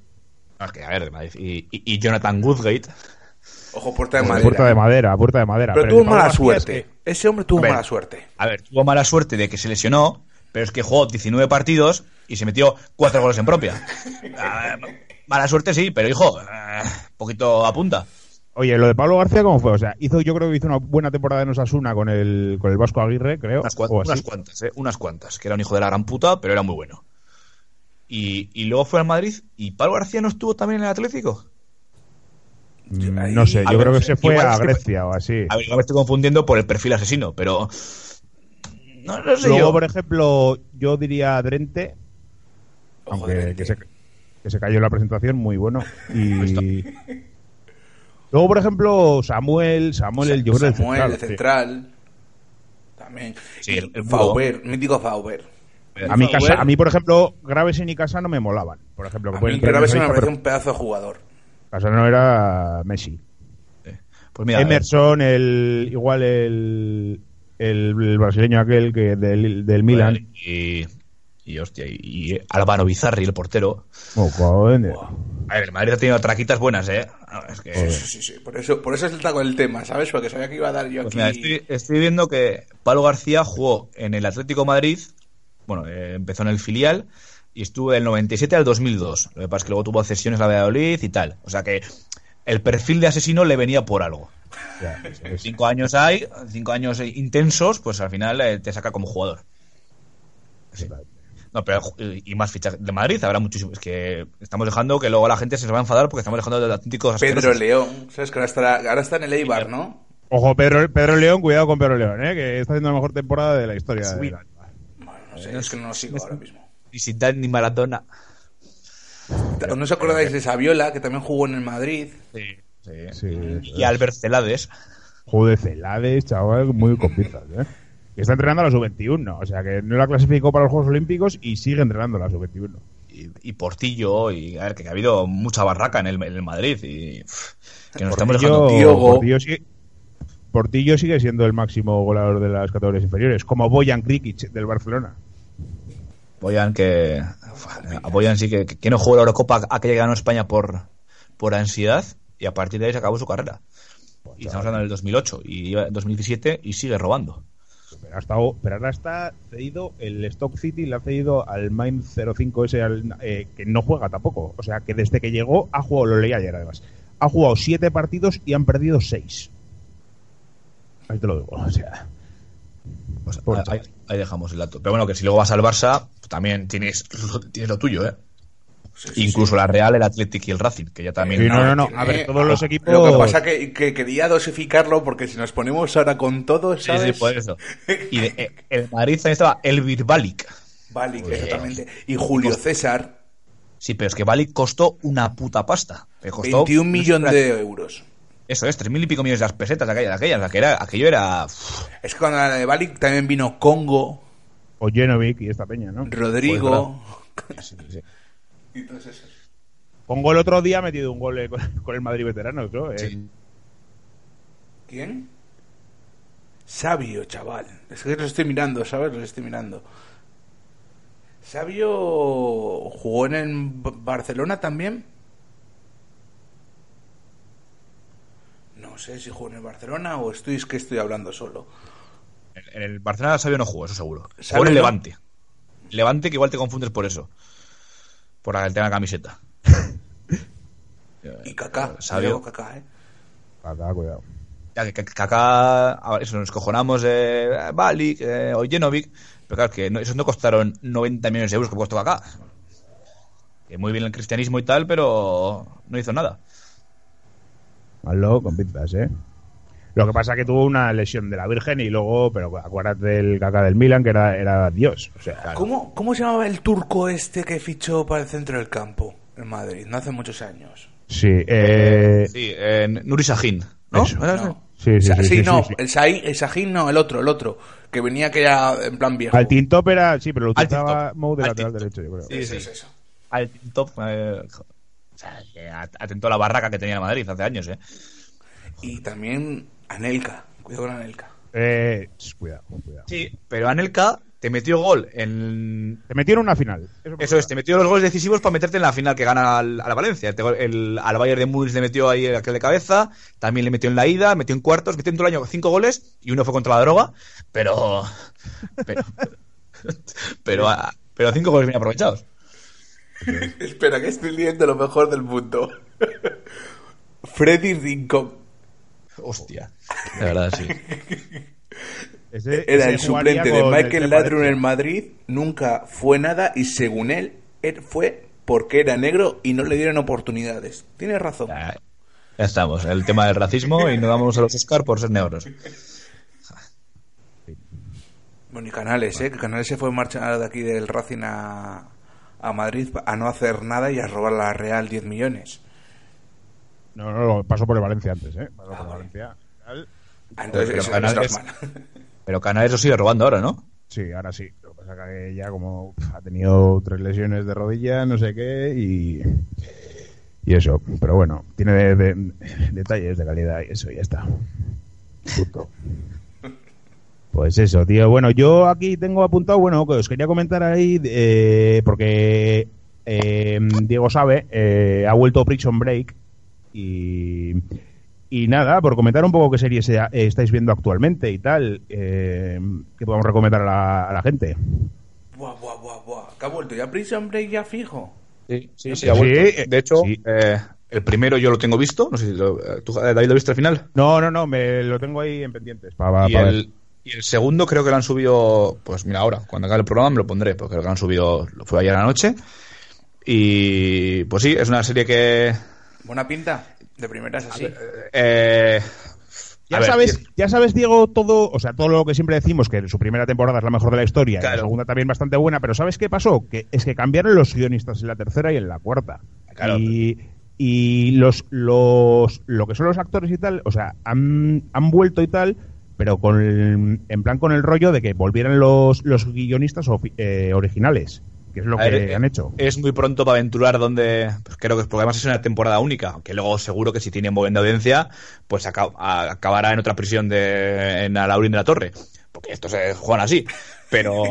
No, es que, a ver, y, y- y Jonathan Woodgate. Ojo, puerta de madera. Puerta de madera, puerta de madera. Pero tuvo mala suerte. es que- Ese hombre tuvo ver. mala suerte. A ver, tuvo mala suerte de que se lesionó, pero es que jugó 19 partidos y se metió 4 goles en propia. Ah, mala suerte sí, pero hijo, ah, poquito a punta. Oye, lo de Pablo García, ¿cómo fue? O sea, hizo, yo creo que hizo una buena temporada en Osasuna con el, con el Vasco Aguirre, creo. Unas, cua- o así. unas cuantas, ¿eh? Unas cuantas, que era un hijo de la gran puta, pero era muy bueno. Y, y luego fue al Madrid y Pablo García no estuvo también en el Atlético. Ahí- no sé, yo ver, creo que se fue a estoy- Grecia o así. A ver, igual me estoy confundiendo por el perfil asesino, pero. No, no sé Luego, yo. por ejemplo, yo diría Drente, Ojo, aunque Drente. que se, que se cayó en la presentación, muy bueno. Y luego, por ejemplo, Samuel, Samuel, el yo creo el Samuel, central. el sí. central. También. Sí, el- el Fauber, mítico Fauber. A casa, a mí, por ejemplo, Gravesen y Casa no me molaban. Por ejemplo, a mí Gravesen me pero un pedazo de jugador. Casa no era Messi. Pues mira, Emerson, el igual el, el, el brasileño aquel que del, del Milan. Y, y hostia, y, y Álvaro Bizarri, el portero. Oh, joder. A ver, el Madrid ha tenido traquitas buenas, ¿eh? No, es que. Sí, sí, sí. Por eso, por eso está con el tema, ¿sabes? Porque sabía que iba a dar yo Pues aquí. mira, estoy, estoy viendo que Pablo García jugó en el Atlético Madrid, bueno, eh, empezó en el filial, y estuvo del 97 al 2002. Lo que pasa es que luego tuvo cesiones a Valladolid y tal. O sea que el perfil de asesino le venía por algo. Ya, eso es. Cinco años hay, cinco años intensos, pues al final eh, te saca como jugador. Sí. No, pero y más fichas de Madrid habrá muchísimo. Es que estamos dejando que luego la gente se va a enfadar porque estamos dejando de auténticos Pedro asquerosos. León, ¿sabes? Que ahora, estará, ahora está en el Eibar, ¿no? Ojo, Pedro, Pedro León, cuidado con Pedro León, ¿eh? que está haciendo la mejor temporada de la historia. Sí. de la- Bueno, no sé, es que no lo sigo ahora mismo. Ni Zidane ni Maradona. ¿No os acordáis de Saviola, que también jugó en el Madrid? Sí, sí. Sí, Y Albert Celades. Joder, Celades, chaval, muy con pinzas, ¿eh? Que está entrenando a la sub-21, o sea que no la clasificó para los Juegos Olímpicos y sigue entrenando a la sub-21. y, y Portillo y a ver que ha habido mucha barraca en el, en el Madrid y pff, que nos estamos Portillo, dejando Diogo. Portillo sigue, Portillo sigue siendo el máximo goleador de las categorías inferiores, como Boyan Krikic del Barcelona. Boyan que a Boyan sí que, que no jugó la Eurocopa aquella que ganó España por por ansiedad y a partir de ahí se acabó su carrera y estamos hablando del 2008 y iba en 2017 y sigue robando Pero, ha estado, pero ahora está cedido, el Stock City le ha cedido al Mind 05 ese al- eh, que no juega tampoco. O sea que desde que llegó ha jugado, lo leí ayer además, ha jugado siete partidos y han perdido seis. Ahí te lo digo, o sea. Pues ahí, ahí dejamos el dato pero bueno que si luego vas al Barça pues también tienes lo, tienes lo tuyo eh incluso la Real el Athletic y el Racing que ya también Sí, no, no, no. A ver, todos los equipos. Lo que pasa que, que quería dosificarlo porque si nos ponemos ahora con todo, Sí, ¿sabes? sí, por eso. Y de- eh, el Madrid también estaba Elvir Balik. Vale, exactamente. Y Julio César, Sí, pero es que Balik costó una puta pasta. Que costó 21 millones de euros. Eso es, tres mil y pico millones de las pesetas de aquella, de aquella, de que era, aquello era... Es que cuando la de Balik también vino Congo, Ojenovic y esta peña, ¿no? Rodrigo. sí, sí. y todos esos. Pongo el otro día ha metido un gol eh, con, el Madrid veteranos, ¿no? Eh, Sí. ¿Quién? Sabio, chaval. Es que los estoy mirando, ¿sabes? Los estoy mirando. Sabio jugó en el Barcelona también. No sé si jugó en el Barcelona o estoy es que estoy hablando solo. En, el Barcelona Sabio no jugó, eso seguro. Jugó Sabio en el. Levante. Levante que igual te confundes por eso. Por el tema de la camiseta. Y Kaká, Sabio. Diego Kaká, ¿eh? acá, cuidado. Ya que, ver, eso nos cojonamos de eh, Balik, eh, Ojenovic, pero claro, que no, esos no costaron 90 millones de euros que costó acá. Que muy bien el cristianismo y tal, pero no hizo nada. Hazlo con pinzas, ¿eh? Lo que pasa que tuvo una lesión de la Virgen y luego, pero acuérdate del caca del Milan, que era, era Dios. O sea, ¿Cómo, ¿Cómo se llamaba el turco este que fichó para el centro del campo en Madrid? No hace muchos años. sí, eh, Sí, eh, Nuri Sahin, ¿no? Sí, sí, sí, sí, no, sí, sí. el Sahin, el Sahin no, el otro, el otro, que venía que era en plan viejo. Al Tintop era, sí, pero lo utilizaba Tintop. Mou de Al lateral Tintop. derecho, yo creo. Sí, sí. es eso. Al top. eh, o sea, atentó a la barraca que tenía el Madrid hace años, ¿eh? Y también Anelka, cuidado con Anelka. Eh, cuidado, cuidado. Sí, pero Anelka te metió gol en. Te metieron una final. Eso es, te metió los goles decisivos para meterte en la final que gana al, a la Valencia. El- al Bayern de Múnich le metió ahí aquel de cabeza, también le metió en la ida, metió en cuartos, metió en todo el año cinco goles y uno fue contra la droga, pero. Pero. Pero, pero cinco goles bien aprovechados. Espera, que estoy leyendo lo mejor del mundo. Freddy Rincón Hostia, de verdad, sí. Ese- era ese el suplente de Michael Tepa Ladru en Madrid, nunca fue nada y según él, él fue porque era negro y no le dieron oportunidades. Tiene razón. Ya, ya estamos, el tema del racismo y no damos a los Oscar por ser negros. Bueno, y Canales, ¿eh? Que Canales se fue en marcha de aquí del Racing a, a Madrid a no hacer nada y a robar a la Real 10 millones. No, no, no, pasó por el Valencia antes, ¿eh? Pasó por el. Valencia. Ah, Entonces, Pero eso Canales- es. Pero Canales lo sigue robando ahora, ¿no? Sí, ahora sí. Lo que pasa que ya como ha tenido tres lesiones de rodilla, no sé qué, y, y eso. Pero bueno, tiene de- de- detalles de calidad y eso, ya está. Punto. Pues eso, tío. Bueno, yo aquí tengo apuntado, bueno, que os quería comentar ahí, eh, porque eh, Diego sabe, eh, ha vuelto Prison Break y, y nada, por comentar un poco qué series eh, estáis viendo actualmente y tal, eh, que podemos recomendar a la, a la gente. Buah, buah, buah, buah. ¿Qué ha vuelto ya Prison Break ya fijo? Sí, sí, Sí, ha vuelto. eh, De hecho, sí. eh, el primero yo lo tengo visto. No sé si lo, ¿tú, David, lo viste al final? No, no, no, me lo tengo ahí en pendientes. y, el, y el segundo creo que lo han subido, pues mira, ahora, cuando acabe el programa me lo pondré, porque creo que lo han subido, lo fue ayer a la noche. Y pues sí, es una serie que... Buena pinta. De primeras así. eh, Ya ver, sabes, ya sabes, Diego, todo, o sea, todo lo que siempre decimos, que su primera temporada es la mejor de la historia, y Claro. la segunda también bastante buena, pero ¿sabes qué pasó? Que es que cambiaron los guionistas en la tercera y en la cuarta. Claro. Y, y los, los, lo que son los actores y tal, o sea, han, han vuelto y tal, pero con el- en plan con el rollo de que volvieran los, los guionistas ofi- eh, originales, que es lo A que ver, han hecho. Es muy pronto para aventurar donde. Pues creo que porque además es una temporada única. Que luego seguro que si tienen buena audiencia, pues acabará en otra prisión de en Alaurín de la Torre. Porque estos se juegan así. Pero.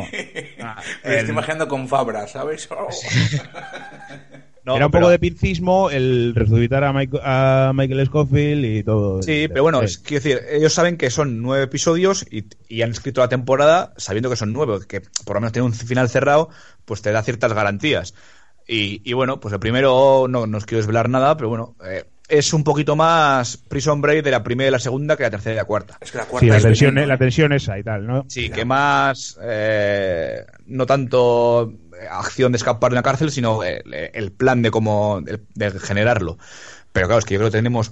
ah, Me estoy imaginando con Fabra, ¿sabes? Oh. no, Era un pero- poco de pincismo el resucitar a, Mike- a Michael Scofield y todo. Sí, pero bueno, es quiero decir, ellos saben que son nueve episodios y, y han escrito la temporada sabiendo que son nueve, que por lo menos tiene un final cerrado, pues te da ciertas garantías. Y, y bueno, pues el primero no, no os quiero desvelar nada, pero bueno, eh, es un poquito más Prison Break de la primera y la segunda que la tercera y la cuarta. Es que la cuarta Sí, la es tensión, veneno. la tensión esa y tal, ¿no? Sí, que más eh, no tanto eh, acción de escapar de una cárcel, sino eh, el plan de cómo de, de generarlo. Pero claro, es que yo creo que tenemos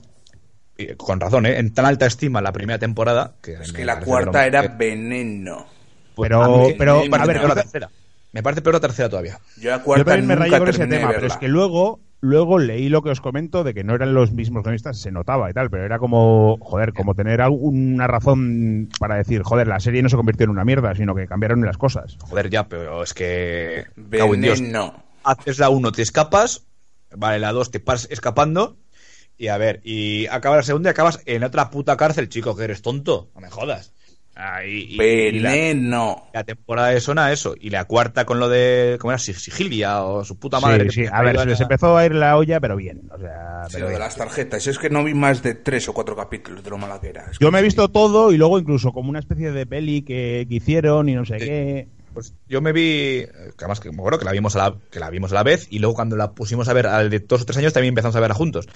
con razón, ¿eh? en tan alta estima la primera temporada que Es que la cuarta era que- veneno. pues, Pero- a mí pero, a ver, Me parece peor la tercera todavía. Yo la Yo cuarta también me nunca con ese tema, pero es que luego, luego leí lo que os comento de que no eran los mismos guionistas, se notaba y tal, pero era como, joder, como tener alguna razón para decir, joder, la serie no se convirtió en una mierda, sino que cambiaron las cosas. Joder, ya, pero es que. Veneno. Haces la 1, te escapas. Vale, la 2 te pasas escapando. Y a ver, y acaba la segunda y acabas en otra puta cárcel, chico, que eres tonto. No me jodas. Ahí, y, y la, temporada de Sona, eso. Y la cuarta con lo de. ¿Cómo era? Sig- Sigilia o su puta madre. sí, que sí, te a ver, se les empezó a ir la olla, pero bien, o sea, Sí, pero lo de las tarjetas. Es que no vi más de tres o cuatro capítulos de lo mala que era. Es Yo que me he sí. visto todo y luego incluso como una especie de peli que, que hicieron y no sé Sí. qué. Pues yo me vi, que además que me acuerdo que la vimos a la, que la vimos a la vez y luego cuando la pusimos a ver al de dos o tres años también empezamos a verla juntos.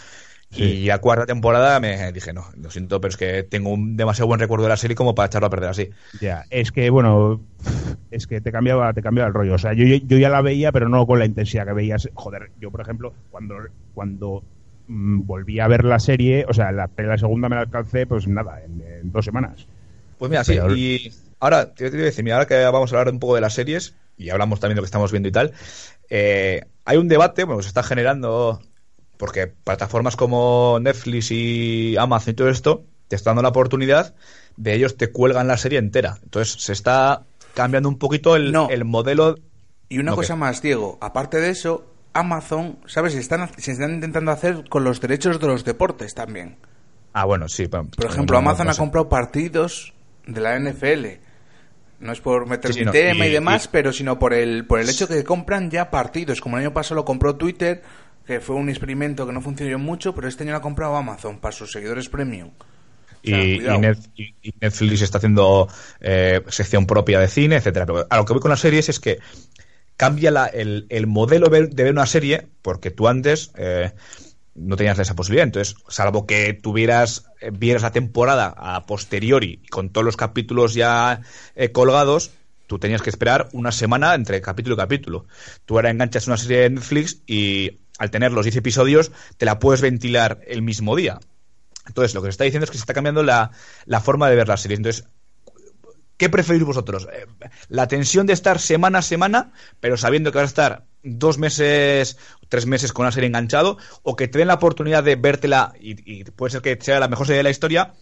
Y la cuarta temporada me dije, no, lo siento, pero es que tengo un demasiado buen recuerdo de la serie como para echarlo a perder así. Ya, es que bueno, es que te cambiaba, te cambiaba el rollo. O sea, yo, yo ya la veía, pero no con la intensidad que veías. Joder, yo por ejemplo, cuando cuando mm, volví a ver la serie, o sea, la, la segunda me la alcancé, pues nada, en, en dos semanas. Pues mira, sí, Pero- y ahora te te iba a decir, mira, ahora que vamos a hablar un poco de las series y hablamos también de lo que estamos viendo y tal, eh, hay un debate, bueno, que se está generando porque plataformas como Netflix y Amazon y todo esto te están dando la oportunidad de ellos te cuelgan la serie entera. Entonces se está cambiando un poquito el, No. el modelo. Y una No, cosa ¿qué? más, Diego. Aparte de eso, Amazon, ¿sabes? Se están, se están intentando hacer con los derechos de los deportes también. Ah, bueno, sí. Por ejemplo, no, Amazon ha comprado partidos de la NFL. No es por meter Sí, tema y, y- demás, y- pero sino por el, por el hecho que compran ya partidos. Como el año pasado lo compró Twitter, que fue un experimento que no funcionó mucho, pero este año lo ha comprado Amazon para sus seguidores premium. O sea, y, Netflix está haciendo eh, sección propia de cine, etcétera. Pero a lo que voy con las series es que cambia la- el, el modelo de ver una serie, porque tú antes eh, no tenías esa posibilidad. Entonces, salvo que tuvieras, eh, vieras la temporada a posteriori con todos los capítulos ya colgados, tú tenías que esperar una semana entre capítulo y capítulo. Tú ahora enganchas una serie de Netflix y al tener los 10 episodios te la puedes ventilar el mismo día. Entonces, lo que se está diciendo es que se está cambiando la, la forma de ver las series. Entonces, ¿qué preferís vosotros? Eh, La tensión de estar semana a semana, pero sabiendo que vas a estar dos meses, tres meses con una serie enganchado, o que te den la oportunidad de vértela y, y puede ser que sea la mejor serie de la historia,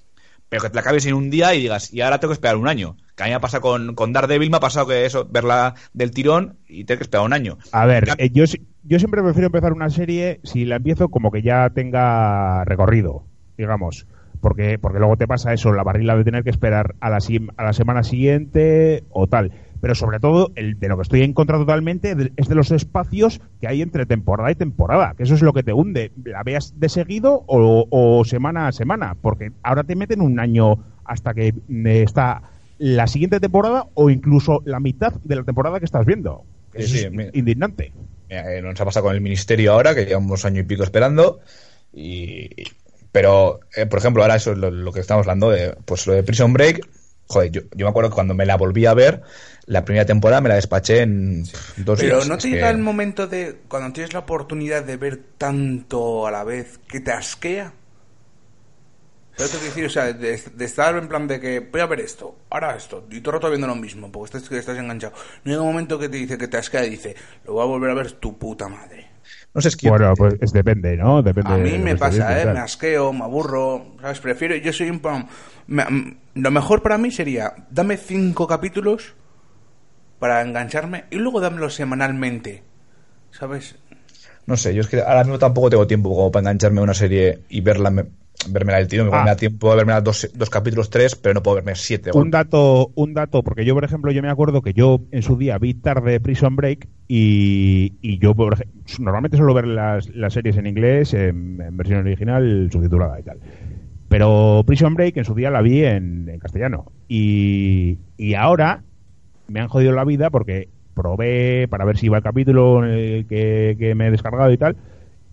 pero que te la acabes en un día y digas, y ahora tengo que esperar un año. Que a mí me ha pasado con, con Daredevil, me ha pasado que eso, verla del tirón y tengo que esperar un año. A ver, eh, yo, yo siempre prefiero empezar una serie si la empiezo como que ya tenga recorrido, digamos. Porque, porque luego te pasa eso, la barrila de tener que esperar a la, a la semana siguiente o tal. Pero sobre todo, el de lo que estoy en contra totalmente es de los espacios que hay entre temporada y temporada, que eso es lo que te hunde. La veas de seguido o, o semana a semana, porque ahora te meten un año hasta que eh, está la siguiente temporada o incluso la mitad de la temporada que estás viendo. Sí, Eso sí, es mi- indignante. Mira, eh, nos ha pasado con el ministerio ahora, que llevamos año y pico esperando. Y, pero, eh, por ejemplo, ahora eso es lo, lo que estamos hablando de, pues lo de Prison Break. Joder, yo, yo me acuerdo que cuando me la volví a ver, la primera temporada me la despaché en dos Pero días. no Es te que- llega el momento de, cuando tienes la oportunidad de ver tanto a la vez, que te asquea. Pero te decir, o sea, de, de estar en plan de que voy a ver esto, ahora esto, y todo el rato viendo lo mismo, porque estás, estás enganchado. No llega un momento que te dice que te asquea y dice, lo voy a volver a ver tu puta madre. No sé, es que yo- Bueno, pues es- depende, ¿no? Depende A mí lo me pasa, viendo, ¿eh? claro. Me asqueo, me aburro, ¿sabes? Prefiero, yo soy un... me- lo mejor para mí sería, dame cinco capítulos para engancharme y luego dámelo semanalmente, ¿sabes? no sé, yo es que ahora mismo tampoco tengo tiempo como para engancharme a una serie y verla, verme del tiro. Me, Ah. da tiempo de verme dos, dos capítulos, tres, pero no puedo verme siete. Un dato, un dato, porque yo, por ejemplo, yo me acuerdo que yo en su día vi tarde Prison Break y, y yo, por normalmente suelo ver las, las series en inglés, en, en versión original, subtitulada y tal. Pero Prison Break en su día la vi en, en castellano. Y, y ahora me han jodido la vida porque probé para ver si iba el capítulo que, que me he descargado y tal,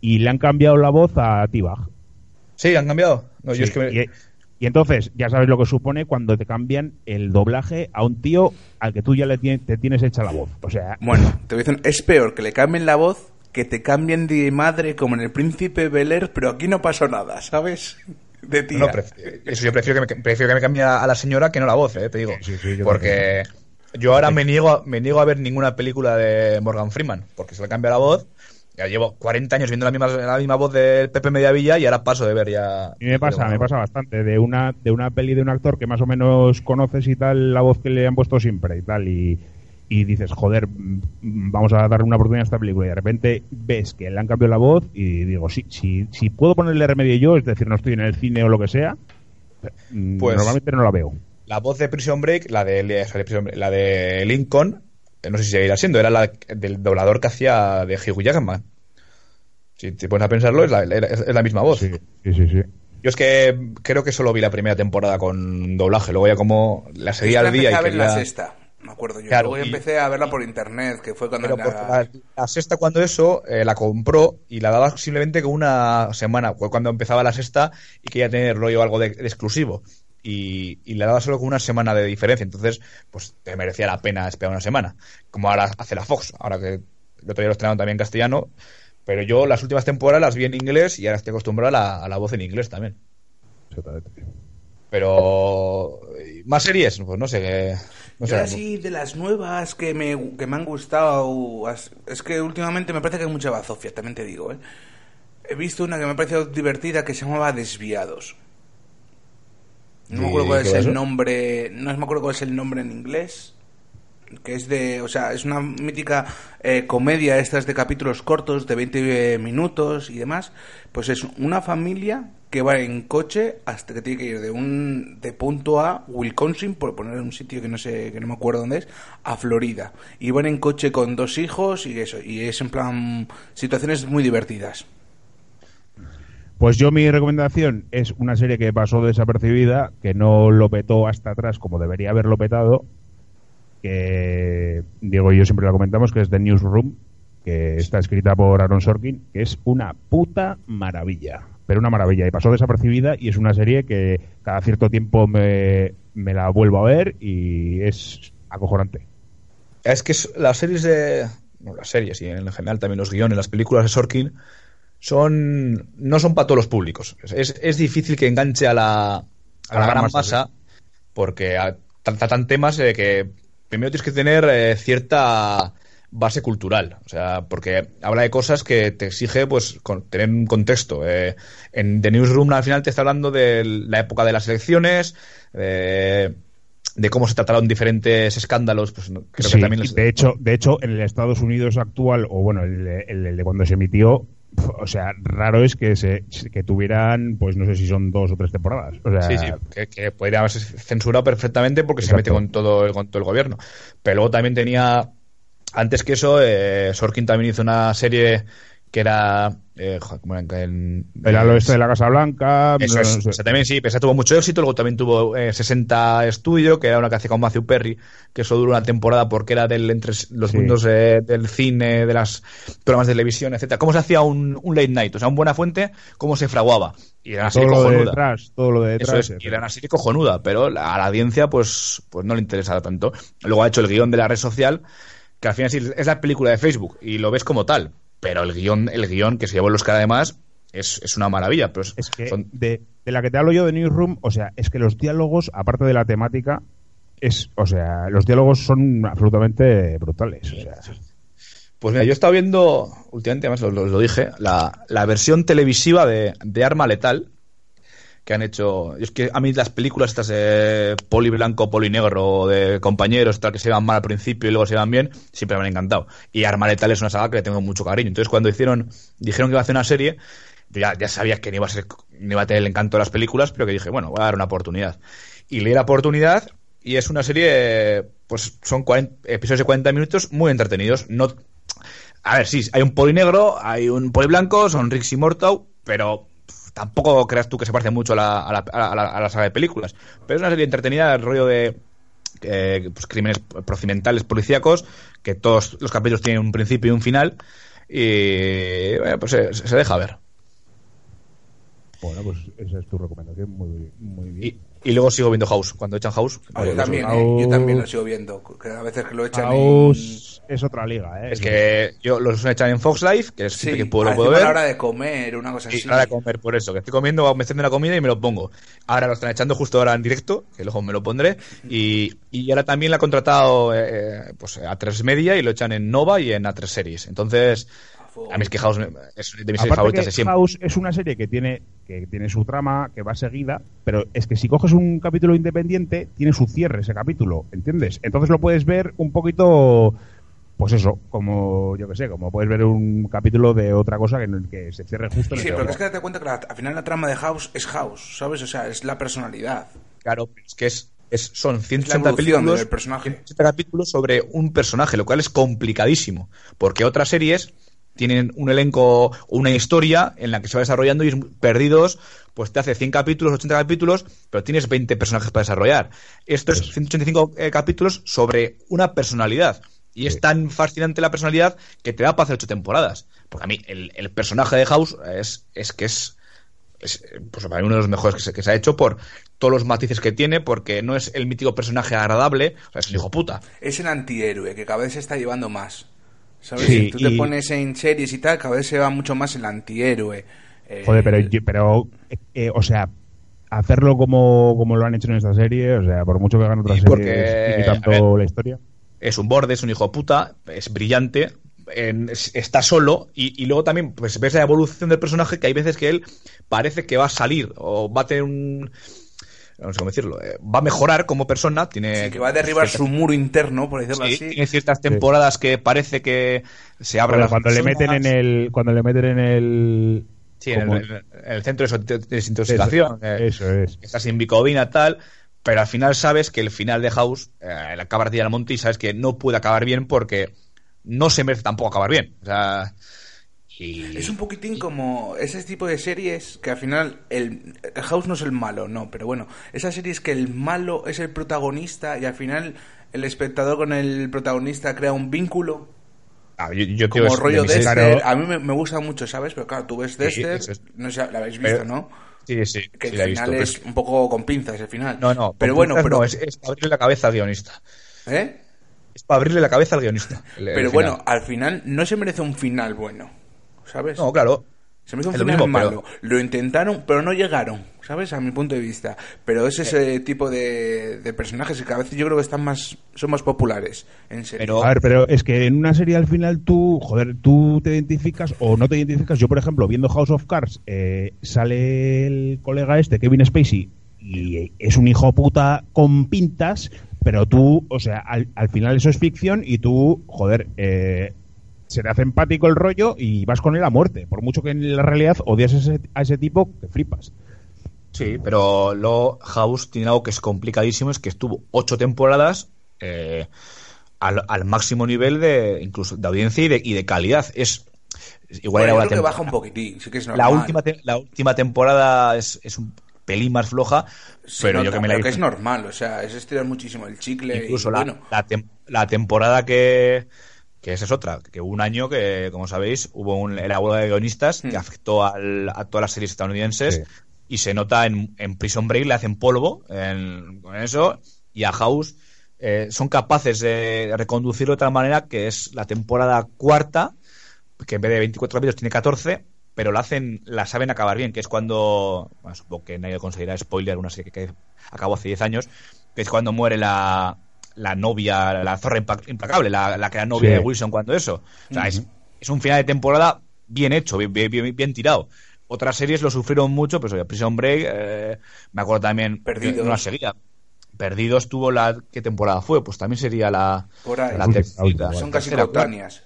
y le han cambiado la voz a T-Bag. Sí, han cambiado. No, yo Sí, es que me- y, y entonces, ya sabes lo que supone cuando te cambian el doblaje a un tío al que tú ya le te tienes hecha la voz. O sea, Bueno, te voy a decir, es peor que le cambien la voz que te cambien de madre como en el príncipe Bel Air, pero aquí no pasó nada, ¿sabes? De tía. No, eso yo prefiero que me, prefiero que me cambie a, a la señora que no la voz, eh, te digo. Sí, sí, yo porque yo ahora me niego, a- me niego a ver ninguna película de Morgan Freeman, porque se le cambia la voz. Ya llevo 40 años viendo la misma, la misma voz del Pepe Mediavilla y ahora paso de ver ya. mí me pasa, me pasa bastante de una de una peli de un actor que más o menos conoces y tal la voz que le han puesto siempre y tal y, y dices, joder, mm, vamos a darle una oportunidad a esta película y de repente ves que le han cambiado la voz y digo, sí, si, si puedo ponerle remedio yo, es decir, no estoy en el cine o lo que sea, Pues- normalmente no la veo. La voz de Prison Break, la de, la de Lincoln, no sé si seguirá siendo, era la del doblador que hacía de Hugh Jackman. Si te pones a pensarlo, es la, es- la misma voz. Sí, sí, sí. sí. Yo es que creo que solo vi la primera temporada con doblaje, luego ya como la seguía al día y ver la quería... sexta, me acuerdo yo. Claro, Luego y- empecé a verla por internet, que fue cuando Pero la- la, la sexta cuando eso eh, la compró y la daba simplemente con una semana, fue cuando empezaba la sexta y quería tener rollo algo de, de exclusivo. Y, y la daba solo con una semana de diferencia, entonces pues te merecía la pena esperar una semana, como ahora hace la Fox, ahora que el otro día lo estrenaron también en castellano, pero yo las últimas temporadas las vi en inglés y ahora estoy acostumbrado a la, a la voz en inglés también. Exactamente. Pero más series, pues no sé, no Yo sé. así de las nuevas que me, que me han gustado, es que últimamente me parece que hay mucha bazofia, también te digo, ¿eh? He visto una que me ha parecido divertida que se llamaba Desviados. No me ¿Y acuerdo cuál es el eso? nombre, no me acuerdo cuál es el nombre en inglés, que es de, o sea, es una mítica eh, comedia, estas de capítulos cortos de 20 minutos y demás, pues es una familia que va en coche hasta que tiene que ir de un de punto A, Wisconsin, por poner un sitio que no sé, que no me acuerdo dónde es, a Florida. Y van en coche con dos hijos y eso, y es en plan situaciones muy divertidas. Pues yo mi recomendación es una serie que pasó desapercibida, que no lo petó hasta atrás como debería haberlo petado, que Diego y yo siempre la comentamos, que es The Newsroom, que está escrita por Aaron Sorkin, que es una puta maravilla, pero una maravilla, y pasó desapercibida y es una serie que cada cierto tiempo me, me la vuelvo a ver y es acojonante. Es que las series de. Las series y en general también los guiones, las películas de Sorkin son. No son para todos los públicos. Es, es difícil que enganche a la, a la gran masa, porque tratan temas eh, que primero tienes que tener eh, cierta base cultural. O sea, porque habla de cosas que te exige pues con- tener un contexto. Eh, en The Newsroom al final te está hablando de la época de las elecciones. de cómo se trataron diferentes escándalos, pues creo Sí, que también les- de hecho, de hecho, en el Estados Unidos actual, o bueno, el, de- el- el de cuando se emitió, o sea, raro es que se que tuvieran, pues no sé si son dos o tres temporadas. O sea, Sí, sí, que, que podría haberse censurado perfectamente porque se mete con todo, el, con todo el gobierno. Pero luego también tenía, antes que eso, eh, Sorkin también hizo una serie que era. eh, El al oeste de la Casa Blanca. Eso no es, sé. o sea, también sí, a tuvo mucho éxito, luego también tuvo eh, 60 Studio, que era una que hacía con Matthew Perry, que eso duró una temporada porque era del entre los Sí. mundos eh, del cine, de las programas de televisión, etcétera. ¿Cómo se hacía un, un late night? O sea, un buena fuente, cómo se fraguaba. Y era una todo serie lo de cojonuda. detrás, todo lo de Eso detrás. es, y era una serie cojonuda, pero la- a la audiencia pues, pues no le interesaba tanto. Luego ha hecho el guion de la red social, que al final sí es la película de Facebook y lo ves como tal, pero el guion, el guion que se llevó el Oscar además es, es una maravilla. Pero es- Es que son- de, de la que te hablo yo de Newsroom, o sea, es que los diálogos, aparte de la temática, es, o sea, los diálogos son absolutamente brutales. O sea, Pues mira, yo he estado viendo últimamente, además lo, lo- lo dije, la, la versión televisiva de, de Arma Letal que han hecho. Es que a mí las películas estas de poli blanco, poli negro, de compañeros, tal, que se iban mal al principio y luego se iban bien, siempre me han encantado. Y Arma Letal es una saga que le tengo mucho cariño. Entonces, cuando hicieron, dijeron que iba a hacer una serie, yo ya, ya sabía que no iba a ser, no iba a tener el encanto de las películas, pero que dije, bueno, voy a dar una oportunidad. Y le di la oportunidad y es una serie, pues son 40 episodios de 40 minutos muy entretenidos. No, a ver, sí, hay un poli negro, hay un poli blanco, son Rix y Mortau, pero tampoco creas tú que se parece mucho a la, a la, a la- a la saga de películas. Pero es una serie entretenida, el rollo de eh, pues, crímenes procedimentales policíacos, que todos los capítulos tienen un principio y un final, y bueno, pues se, se deja ver. bueno, pues esa es tu recomendación. Muy, muy bien. Y, y luego sigo viendo House. Cuando echan House, Ah, yo pues, también, House- eh, yo también lo sigo viendo. Que a veces que lo echan. House es otra liga, ¿eh? es que yo los echan en Fox Life, que es Sí, que puedo, lo a puedo a ver. la hora de comer, una cosa así. ahora de comer por eso, que estoy comiendo, me enciendo la comida y me lo pongo. Ahora lo están echando justo ahora en directo, que luego me lo pondré. Y, y ahora también la ha contratado eh, pues, a tres media y lo echan en Nova y en A3 Series. Entonces, a mí es que House es de mis series favoritas de siempre. House es una serie que tiene que tiene su trama, que va seguida, pero es que si coges un capítulo independiente, tiene su cierre ese capítulo, ¿entiendes? Entonces lo puedes ver un poquito, pues eso, como, yo que sé, como puedes ver un capítulo de otra cosa que, en el que se cierre justo en Sí, pero es que date cuenta que la- al final la trama de House es House, ¿sabes? O sea, es la personalidad. Claro, es que es, es- son Es la 180 evolución películos, del personaje. 180 capítulos sobre un personaje, lo cual es complicadísimo. Porque otras series tienen un elenco una historia en la que se va desarrollando y es perdidos, pues te hace 100 capítulos, 80 capítulos, pero tienes 20 personajes para desarrollar. Esto es 185 eh, capítulos sobre una personalidad. Y es tan fascinante la personalidad que te da para hacer ocho temporadas. Porque a mí el, el personaje de House es, es que es es pues para mí uno de los mejores que se, que se ha hecho por todos los matices que tiene, porque no es el mítico personaje agradable, o sea, es un hijo puta. Es el antihéroe que cada vez se está llevando más. ¿Sabes? Sí, si tú te y- pones en series y tal, cada vez se va mucho más el antihéroe. Eh, Joder, pero, yo- pero eh, eh, o sea, hacerlo como, como lo han hecho en esta serie, o sea, por mucho que hagan otras Y porque, series a ver, la historia. Es un borde, es un hijo puta, es brillante, en- es- está solo, y, y luego también pues ves la evolución del personaje que hay veces que él parece que va a salir o va a tener un. No sé cómo decirlo, eh, va a mejorar como persona, tiene. sí, que va a derribar ciertas- su muro interno, por decirlo sí, así. tiene ciertas temporadas que parece que se abre Joder, cuando le meten en el cuando le meten en el Sí, en el, en el centro de de desintoxicación. Eso, eh, eso es. Está sin bicovina, tal. Pero al final sabes que el final de House, eh, la acaba de al monte y sabes que no puede acabar bien porque no se merece tampoco acabar bien. O sea. Y... Es un poquitín como ese tipo de series que al final el, House no es el malo, no, pero bueno, esas series que el malo es el protagonista y al final el espectador con el protagonista crea un vínculo Ah, yo, yo como de rollo series- Dexter. claro. A mí me, me gusta mucho, ¿sabes? Pero claro, tú ves Sí, Dexter, es. no sé, la habéis visto, Pero- ¿no? Sí, sí. Que sí, el final visto, es pero un poco con pinzas, el final. No, no. pero bueno, pero... no, es, es para abrirle la cabeza al guionista. ¿Eh? Es para abrirle la cabeza al guionista. el- el Pero final. bueno, al final no se merece un final bueno, ¿sabes? No, claro. Se me hizo un Es lo final mismo, malo. pero- Lo intentaron, pero no llegaron, ¿sabes? A mi punto de vista. Pero es ese tipo de, de personajes que a veces yo creo que están más, son más populares en serio. Pero- A ver, pero es que en una serie al final tú, joder, tú te identificas o no te identificas. Yo, por ejemplo, viendo House of Cards, eh, sale el colega este, Kevin Spacey, y es un hijo puta con pintas, pero tú, o sea, al, al final eso es ficción y tú, joder, eh, se te hace empático el rollo y vas con él a muerte. Por mucho que en la realidad odias a ese, a ese tipo, te flipas. Sí, pero luego House tiene algo que es complicadísimo, es que estuvo ocho temporadas eh, al, al máximo nivel de incluso de audiencia y de, y de calidad. Es igual Bueno, era yo una creo que baja un poquitín, sí que es La normal. última, te- la última temporada es, es un pelín más floja, pero yo que me la que es normal, o sea, es estirar muchísimo el chicle incluso y la, bueno. la, tem- la temporada que, que esa es otra, que hubo un año que, como sabéis, hubo un, la huelga de guionistas Hmm. que afectó al- a todas las series estadounidenses Sí. Y se nota en, en Prison Break, le hacen polvo en- con eso y a House eh, son capaces de reconducirlo de tal manera que es la temporada cuarta, que en vez de 24 capítulos tiene 14, pero la hacen, la saben acabar bien, que es cuando, bueno, supongo que nadie conseguirá spoiler, una serie que, que acabó hace 10 años, que es cuando muere la, la novia, la zorra implacable, la, la que era novia Sí. de Wilson cuando eso. O sea, es, es un final de temporada bien hecho, bien, bien, bien- bien tirado. Otras series lo sufrieron mucho, pues oye, Prison Break, eh, me acuerdo también, Perdidos. no la seguía. Perdidos tuvo la, ¿qué temporada fue? Pues también sería la, Por ahí. la tercera, Son casi cotáneas.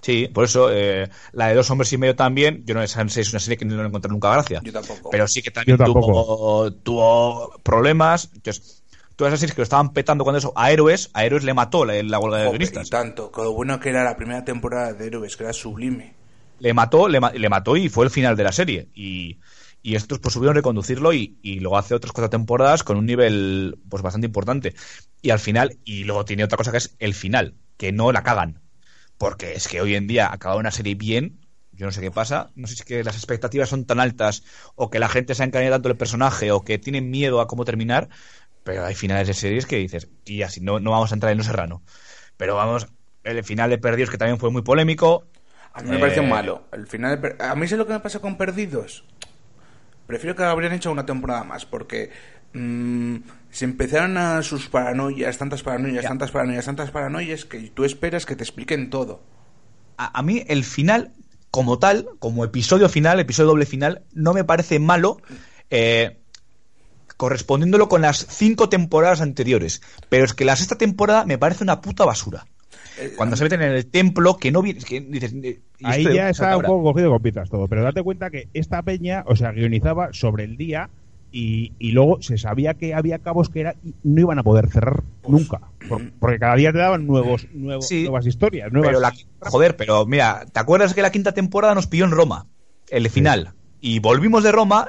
Sí, por eso eh, la de dos hombres y medio también. Yo no sé si es una serie que no le encontré nunca gracia. Yo tampoco. Pero sí que también tuvo, tuvo problemas. Entonces, todas esas series que lo estaban petando cuando eso, a Héroes, a Héroes le mató la, la huelga de guionistas. tanto, con lo bueno que era la primera temporada de Héroes, que era sublime. Le mató, le, ma- le mató y fue el final de la serie. Y, y estos pues subieron a reconducirlo y, y luego hace otras cuatro temporadas con un nivel pues bastante importante. Y al final, y luego tiene otra cosa que es el final, que no la cagan. Porque es que hoy en día acabar una serie bien, yo no sé qué pasa, no sé si es que las expectativas son tan altas o que la gente se ha encariñado tanto el personaje o que tienen miedo a cómo terminar, pero hay finales de series que dices, y así no, no vamos a entrar en lo serrano. Pero vamos, el final de Perdidos que también fue muy polémico. A mí me parece Eh, malo. El final de A mí sé lo que me pasa con Perdidos. Prefiero que habrían hecho una temporada más, porque mm, se empezaron a sus paranoias, tantas paranoias, tantas paranoias, tantas paranoias, que tú esperas que te expliquen todo. a, a mí el final, como tal, como episodio final, episodio doble final, no me parece malo, eh, correspondiéndolo con las cinco temporadas anteriores. Pero es que la sexta temporada me parece una puta basura. Eh, Cuando se meten en el templo, que no viene. que dices, eh, ¿y Ahí ya está un poco cogido con pinzas todo, pero date cuenta que esta peña, o sea, guionizaba sobre el día y, y luego se sabía que había cabos que era, y no iban a poder cerrar nunca, por- porque cada día te daban nuevos, nuevos Sí. nuevas historias, nuevas... Pero la, joder, pero mira, ¿te acuerdas que la quinta temporada nos pilló en Roma? El final. Y volvimos de Roma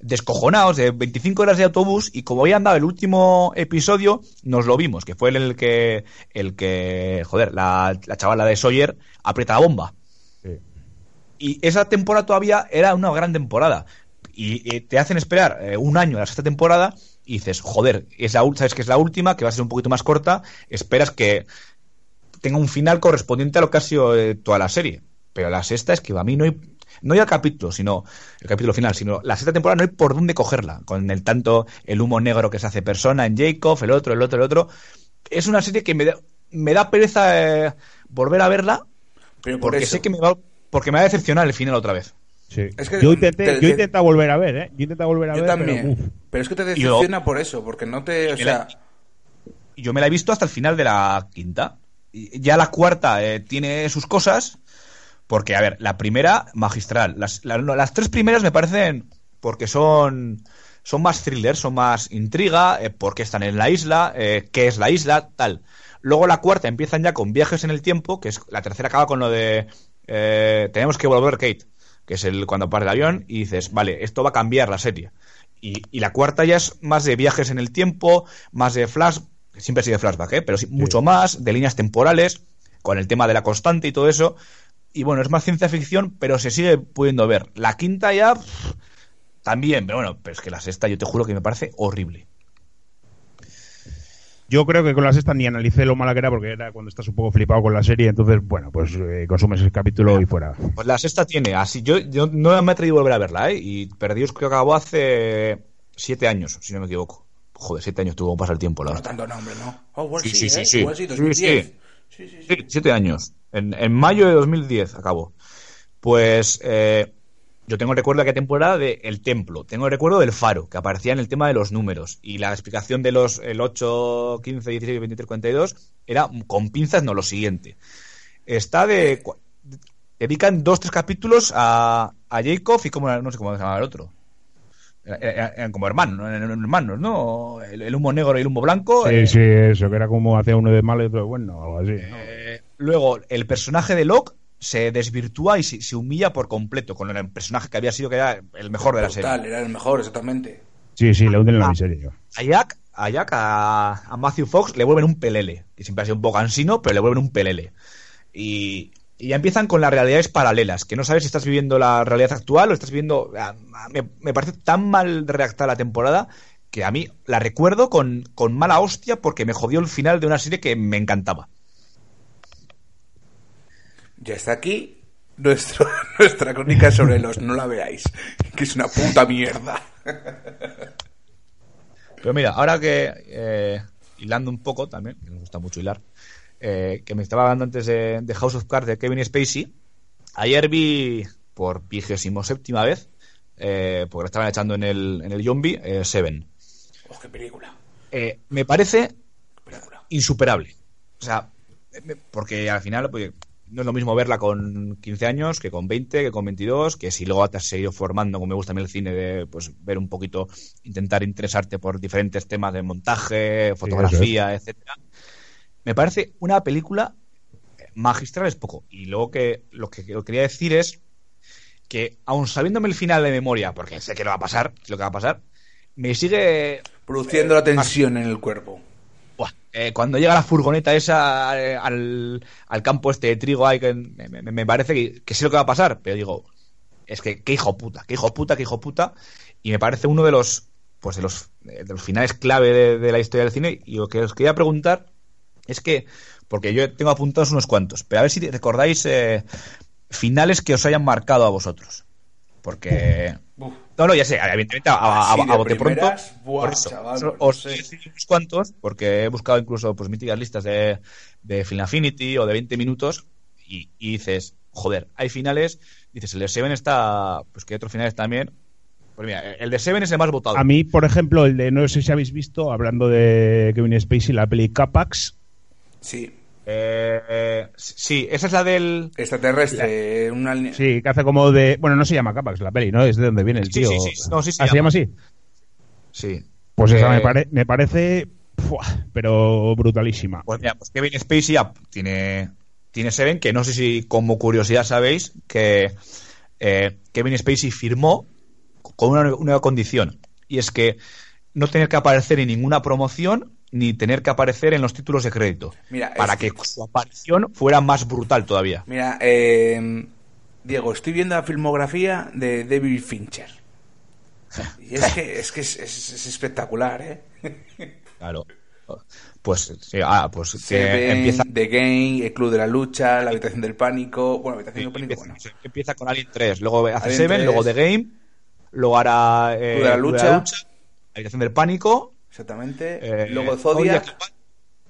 descojonados de 25 horas de autobús y como había andado el último episodio, nos lo vimos, que fue el, que, el que, joder, la, la chavala de Sawyer aprieta la bomba. Sí. Y esa temporada todavía era una gran temporada. Y, te hacen esperar eh, un año a la sexta temporada y dices, joder, es la, sabes que es la última, que va a ser un poquito más corta, esperas que tenga un final correspondiente a lo que ha sido eh, toda la serie. Pero la sexta es que a mí no hay, no hay el capítulo, sino el capítulo final, sino la sexta temporada no hay por dónde cogerla, con el tanto el humo negro que se hace persona en Jacob, el otro, el otro, el otro. Es una serie que me da, me da pereza eh, volver a verla Pero por porque eso. sé que me va, porque me va a decepcionar el final otra vez. Sí. Es que yo intenté, te- yo te- intenté volver a ver, ¿eh? Yo intenté volver a Yo ver, también. pero uf. Pero es que te decepciona por eso, porque no te. O la- yo me la he visto hasta el final de la quinta. Y Ya la cuarta eh, tiene sus cosas, porque, a ver, la primera, magistral. Las, la- no, las tres primeras me parecen, porque son, son más thrillers, son más intriga, eh, porque están en la isla, eh, qué es la isla, tal. Luego la cuarta empiezan ya con viajes en el tiempo, que es la tercera acaba con lo de eh, tenemos que volver Kate, que es el cuando parte el avión, y dices, vale, esto va a cambiar la serie. Y, y la cuarta ya es más de viajes en el tiempo, más de flash, siempre sigue flashback, ¿eh? pero sí, mucho más, de líneas temporales, con el tema de la constante y todo eso. Y bueno, es más ciencia ficción, pero se sigue pudiendo ver. La quinta ya pff, también, pero bueno, pero es que la sexta yo te juro que me parece horrible. Yo creo que con la sexta ni analicé lo mala que era porque era cuando estás un poco flipado con la serie, entonces, bueno, pues eh, consumes el capítulo y fuera. Pues la sexta tiene, así yo, yo no me he atrevido a volver a verla, ¿eh? Y Perdidos creo que acabó hace siete años, si no me equivoco. Joder, siete años tuvo que pasar el tiempo, la no verdad. tanto nombre, ¿no? Oh, Sí, sí, sí, ¿eh? sí, sí. Igual sí, Sí, 2010. sí. Sí, sí, sí. Sí, siete años. En, en mayo de 2010 acabó. Pues eh, yo tengo recuerdo de aquella temporada de El Templo. Tengo el recuerdo del Faro, que aparecía en el tema de los números. Y la explicación de los el 8, 15, 16, 23, 42 era con pinzas, no lo siguiente. Está de... Dedican dos, tres capítulos a, a Jacob y como, no sé cómo se llamaba el otro. Eran- como hermanos, hermanos, ¿no? El, el humo negro y el humo blanco. Sí, eh, sí, eso, que era como hacía uno de malo y otro de bueno, algo así. ¿no? eh, luego, el personaje de Locke se desvirtúa y se, se humilla por completo con el personaje que había sido que era el mejor de la serie. Total, era el mejor, exactamente. Sí, sí, le hunden en la miseria. A Jack, a, Jack, a, a Matthew Fox le vuelven un pelele, que siempre ha sido un poco cansino, pero le vuelven un pelele. Y, y ya empiezan con las realidades paralelas, que no sabes si estás viviendo la realidad actual o estás viviendo... ah, Me, me parece tan mal redactada la temporada que a mí la recuerdo con, con mala hostia porque me jodió el final de una serie que me encantaba. Ya está aquí nuestro, nuestra crónica sobre los no la veáis, que es una puta mierda. Pero mira, ahora que eh, hilando un poco también, que nos gusta mucho hilar, eh, que me estaba hablando antes de, de House of Cards de Kevin Spacey, ayer vi por vigésimo séptima vez, eh, porque la estaban echando en el, en el Zombie, eh, Seven. Oh, qué película. Eh, me parece película. insuperable. O sea, porque al final pues, no es lo mismo verla con 15 años que con 20, que con 22, que si luego te has seguido formando, como me gusta a mí el cine, de pues ver un poquito, intentar interesarte por diferentes temas de montaje, fotografía, etcétera. Me parece una película magistral es poco. Y luego que lo que, que quería decir es que, aun sabiéndome el final de memoria, porque sé que lo va a pasar, lo que va a pasar, me sigue Produciendo la tensión en el cuerpo. Buah, eh, cuando llega la furgoneta esa eh, al, al campo este de trigo ahí, que me, me- me parece que, que sé lo que va a pasar, pero digo, es que qué hijo puta, qué hijo puta, qué hijo puta, y me parece uno de los pues de los, eh, de los finales clave de, de la historia del cine, y lo que os quería preguntar es que, porque yo tengo apuntados unos cuantos, pero a ver si recordáis eh, finales que os hayan marcado a vosotros. Porque... Uf. No, no, ya sé, evidentemente a, a- bote pronto. buah, por eso, chaval, os- no os sé. unos cuantos, porque he buscado incluso pues míticas listas de, de Film Affinity o de 20 minutos, y, y dices, joder, hay finales, dices, el de Seven está, pues que hay otros finales también. Pues mira, el de Seven es el más votado. A mí, por ejemplo, el de, no sé si habéis visto, hablando de Kevin Spacey, la peli Capax, Sí. Eh, eh, sí, esa es la del... Extraterrestre, una sí, que hace como de... Bueno, no se llama Capax la peli, ¿no? Es de donde viene el Sí, tío. sí, sí, no, sí se ¿Ah, se llama así? Sí. Pues esa Eh, me, pare- me parece... pero brutalísima. Pues mira, pues Kevin Spacey tiene, tiene Seven, que no sé si como curiosidad sabéis que eh, Kevin Spacey firmó con una, una condición, y es que no tener que aparecer en ninguna promoción ni tener que aparecer en los títulos de crédito, Mira, para que que- su aparición fuera más brutal todavía. Mira, eh, Diego, estoy viendo la filmografía de David Fincher. Y es que es, que es, es- es espectacular, ¿eh? Claro. Pues, sí, ah, pues que Seven, empieza, The Game, El Club de la Lucha, La Habitación del Pánico. Bueno, La Habitación del Pánico, empieza, bueno. empieza con Alien 3, luego hace Alien Seven, 3. luego The Game, luego hará eh, Club de la Club Lucha. Habitación del Pánico, Exactamente. Eh, Luego Zodiac.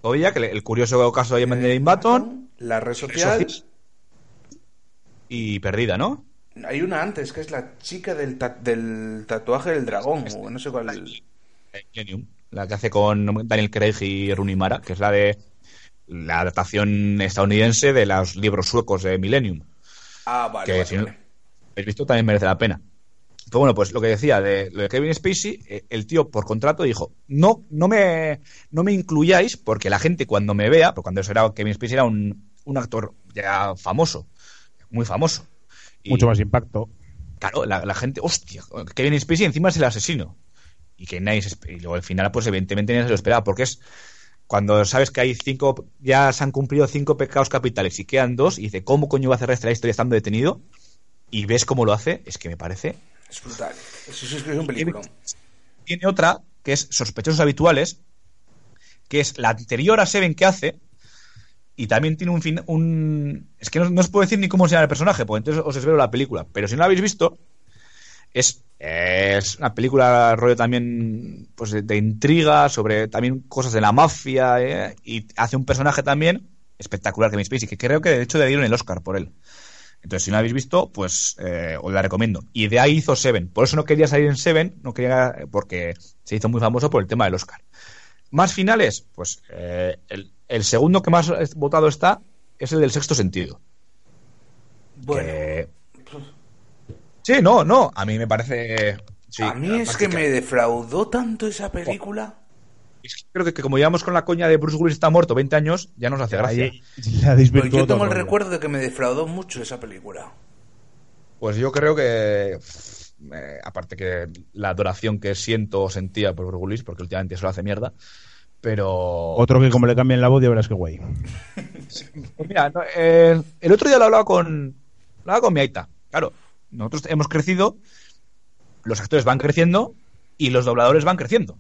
Zodiac, el, el curioso caso de Benjamin Button La Red Social. Social. y Perdida, ¿no? Hay una antes, que es la chica del, ta- del tatuaje del dragón. o no sé cuál. Eh, Millennium, la que hace con Daniel Craig y Rooney Mara, que es la de la adaptación estadounidense de los libros suecos de Millennium. Ah, vale. que vale, si no vale. habéis visto también merece la pena. Pero bueno, pues lo que decía de lo de Kevin Spacey, eh, el tío por contrato dijo, no, no me, no me incluyáis porque la gente cuando me vea, porque cuando eso era Kevin Spacey era un, un actor ya famoso, muy famoso. Y, Mucho más impacto. Claro, la, la gente, hostia, Kevin Spacey encima es el asesino. Y que nadie se y luego al final, pues evidentemente nadie se lo esperaba, porque es cuando sabes que hay cinco, ya se han cumplido cinco pecados capitales y quedan dos, y dice, ¿cómo coño va a cerrar esta historia estando detenido? Y ves cómo lo hace, es que me parece. Es brutal. Es que es un película. Tiene otra, que es Sospechosos Habituales, que es la anterior a Seven que hace, y también tiene un fin, un... Es que no, no os puedo decir ni cómo se llama el personaje, porque entonces os espero la película. Pero si no la habéis visto, es, es una película rollo también pues de, de intriga, sobre también cosas de la mafia, eh, y hace un personaje también espectacular que me Spacey, que creo que de hecho le dieron el Oscar por él. Entonces, si no la habéis visto, pues eh, os la recomiendo. Y de ahí hizo Seven. Por eso no quería salir en Seven, no quería, porque se hizo muy famoso por el tema del Oscar. Más finales, pues eh, el, el segundo que más votado está es el del sexto sentido. Bueno, Que- Sí, no, no, a mí me parece... sí, a mí es que me defraudó tanto esa película. Creo que, que como llevamos con la coña de Bruce Willis está muerto 20 años, ya nos hace gracia. Desvirtuó Pues yo tengo el recuerdo de que me defraudó mucho esa película. Pues yo creo que, eh, aparte que la adoración que siento o sentía por Bruce Willis, porque últimamente solo hace mierda, pero... Otro que como le cambien la voz ya verás que guay. Pues mira, no, eh, el otro día lo hablaba con, lo hablaba con mi aita. Claro, nosotros hemos crecido, los actores van creciendo y los dobladores van creciendo.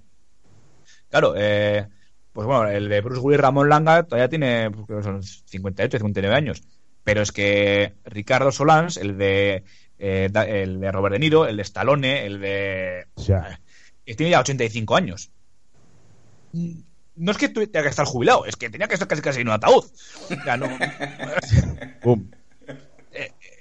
Claro, eh, pues bueno, el de Bruce Willis Ramón Langa todavía tiene pues, son 58, 59 años. Pero es que Ricardo Solans, el de, eh, da- el de Robert De Niro, el de Stallone, el de... O sea, eh, tiene ya 85 años. No es que tenga que estar jubilado, es que tenía que estar casi casi en un ataúd. Ya no. pum.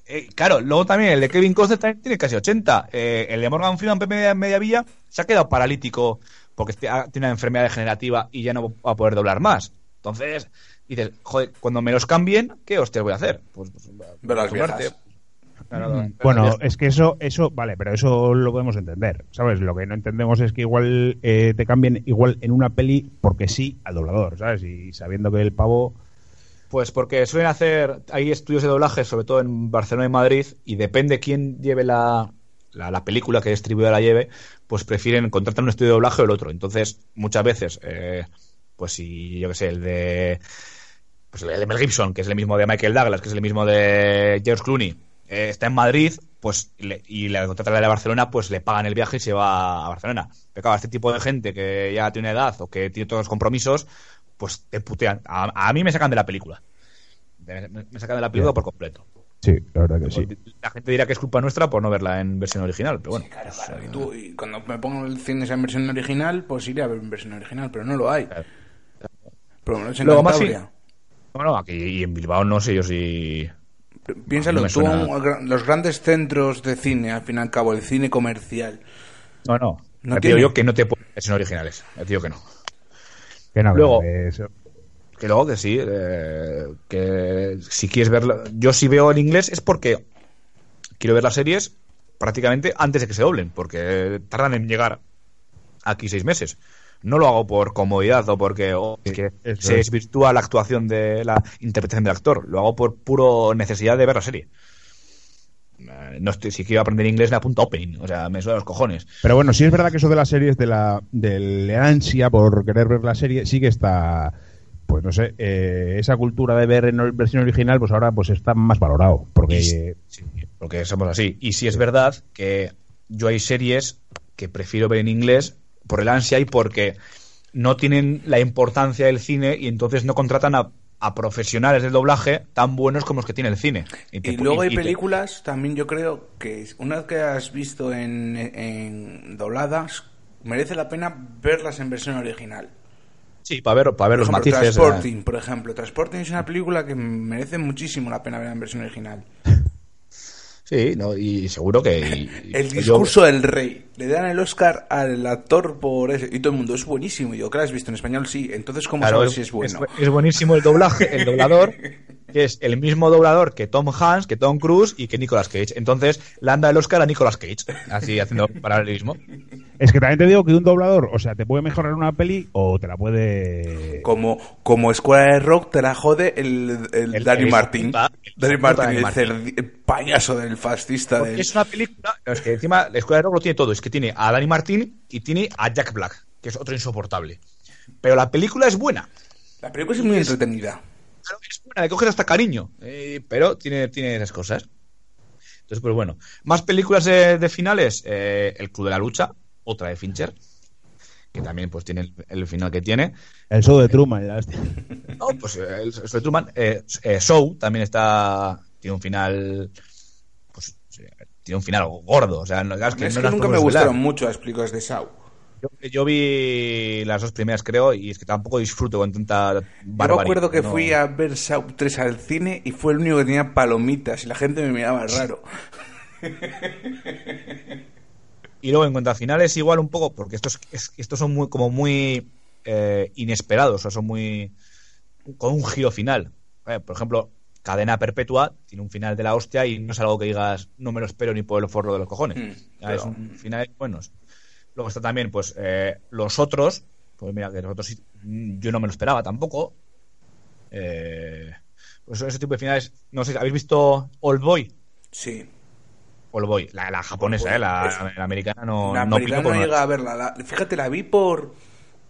Eh, claro, luego también el de Kevin Costner tiene casi 80. Eh, el de Morgan Freeman, Pepe Media, Media Villa, se ha quedado paralítico porque este- tiene una enfermedad degenerativa y ya no va a poder doblar más. Entonces, dices, joder, cuando me los cambien, ¿qué hostias voy a hacer? Pues, pues. Claro, Mm, Bueno, es que eso, eso, vale, pero eso lo podemos entender, ¿sabes? Lo que no entendemos es que igual eh, te cambien igual en una peli porque sí al doblador, ¿sabes? Y sabiendo que el pavo... Pues porque suelen hacer, hay estudios de doblaje, sobre todo en Barcelona y Madrid, y depende quién lleve la, la, la película que distribuida la lleve, pues prefieren contratar un estudio de doblaje o el otro. Entonces, muchas veces, eh, pues si, yo qué sé, el de, pues el de Mel Gibson, que es el mismo de Michael Douglas, que es el mismo de George Clooney, eh, está en Madrid, pues le- y le contratan la de Barcelona, pues le pagan el viaje y se va a Barcelona. Pero claro, este tipo de gente que ya tiene edad o que tiene todos los compromisos, pues te putean. A, a mí me sacan de la película. Me, me- sacan de la película por completo. Sí, la verdad que sí. La gente dirá que es culpa nuestra por no verla en versión original, pero bueno. Claro, claro. Y, tú, y cuando me pongo el cine esa en versión original, pues iré a ver en versión original, pero no lo hay. Claro. Lo en Luego más. Bueno, aquí y en Bilbao no sé yo si. Piénsalo, No tú, suena. los grandes centros de cine, al fin y al cabo, el cine comercial. No, no. No te digo yo que no te ponen versiones originales. Te digo que no. Que no, Luego- que eso- Que luego que sí, eh, que si quieres verlo, yo si veo en inglés es porque quiero ver las series prácticamente antes de que se doblen, porque tardan en llegar aquí seis meses. No lo hago por comodidad o porque oh, es que eso se es. desvirtúa la actuación de la interpretación del actor. Lo hago por puro necesidad de ver la serie. Eh, No estoy, si quiero aprender inglés me apunto a opening, o sea, me suena los cojones. Pero bueno, sí es verdad que eso de las series, de la del ansia por querer ver la serie, sí que está, pues no sé, eh, esa cultura de ver en versión original, pues ahora pues está más valorado. Porque sí, porque somos así. Y si es verdad que yo hay series que prefiero ver en inglés por el ansia y porque no tienen la importancia del cine y entonces no contratan a, a profesionales del doblaje tan buenos como los que tiene el cine. Y te- luego hay y te- películas, también yo creo que una vez que has visto en, en dobladas, merece la pena verlas en versión original. Sí, para ver, para ver los ejemplo, matices. eh, Transporting, por ejemplo. Transporting es una película que merece muchísimo la pena ver en versión original. Sí, no, y seguro que. y- y- El yo- discurso del rey. Le dan el Oscar al actor por eso. Y todo el mundo, es buenísimo. Y yo, que lo has visto en español, sí. Entonces, ¿cómo Claro, sabes si es bueno? es buenísimo el doblaje, el doblador, que es el mismo doblador que Tom Hanks, que Tom Cruise y que Nicolas Cage. Entonces, le anda el Oscar a Nicolas Cage, así haciendo paralelismo. Es que también te digo que un doblador, o sea, te puede mejorar una peli o te la puede... Como, como escuela de rock te la jode el, el, El- Danny Martin. Danny Martin, el, Martin. cerdi- el payaso del fascista. Del... es una película, es que encima la escuela de rock lo tiene todo, es que tiene a Danny Martin y tiene a Jack Black, que es otro insoportable. Pero la película es buena. La película es muy entretenida. Claro, es buena, le coges hasta cariño, eh, pero tiene, tiene esas cosas. Entonces, pues bueno. Más películas de, de finales. eh, el Club de la Lucha, otra de Fincher, que también pues tiene el, el final que tiene. El show de Truman. la hostia. No, pues eh, el, el Truman. eh, eh, Show también está. Tiene un final. Pues tiene un final gordo. O sea, no, es que, es no que las nunca me gustaron mucho las películas de Shaw. Yo, yo vi las dos primeras, creo, y es que tampoco disfruto con tanta Yo barbaridad. acuerdo que no- fui a ver Shaw 3 al cine y fue el único que tenía palomitas y la gente me miraba raro. Y luego en cuanto a finales, igual un poco, porque estos, es- estos son muy, como muy eh, inesperados, o sea, son muy. con un giro final. Eh, por ejemplo, Cadena Perpetua tiene un final de la hostia y no es algo que digas, no me lo espero ni por el forro de los cojones. Mm, es un final buenos. Luego está también, pues, eh, los otros, Pues mira, que nosotros sí- mm, yo no me lo esperaba tampoco. Eh, pues ese tipo de finales. No sé, ¿habéis visto Old Boy? Sí. Old Boy, la, la japonesa, ¿eh? La, la americana no, la no americana no por llega a verla. La- fíjate, la vi por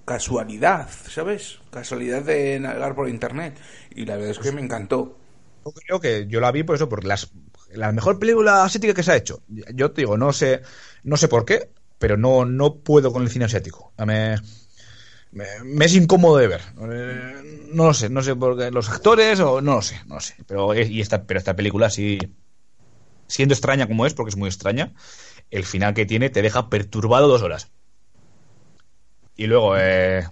casualidad, ¿sabes? Casualidad de navegar por internet. Y la verdad es que me encantó. Yo creo que yo la vi por eso, por las, la mejor película asiática que se ha hecho. Yo te digo, no sé, no sé por qué, pero no, no puedo con el cine asiático. Me, me, me es incómodo de ver. Eh, No lo sé, no sé por qué. Los actores o no lo sé, no lo sé. Pero, y esta, pero esta película sí, siendo extraña como es, porque es muy extraña, el final que tiene te deja perturbado dos horas. Y luego, eh,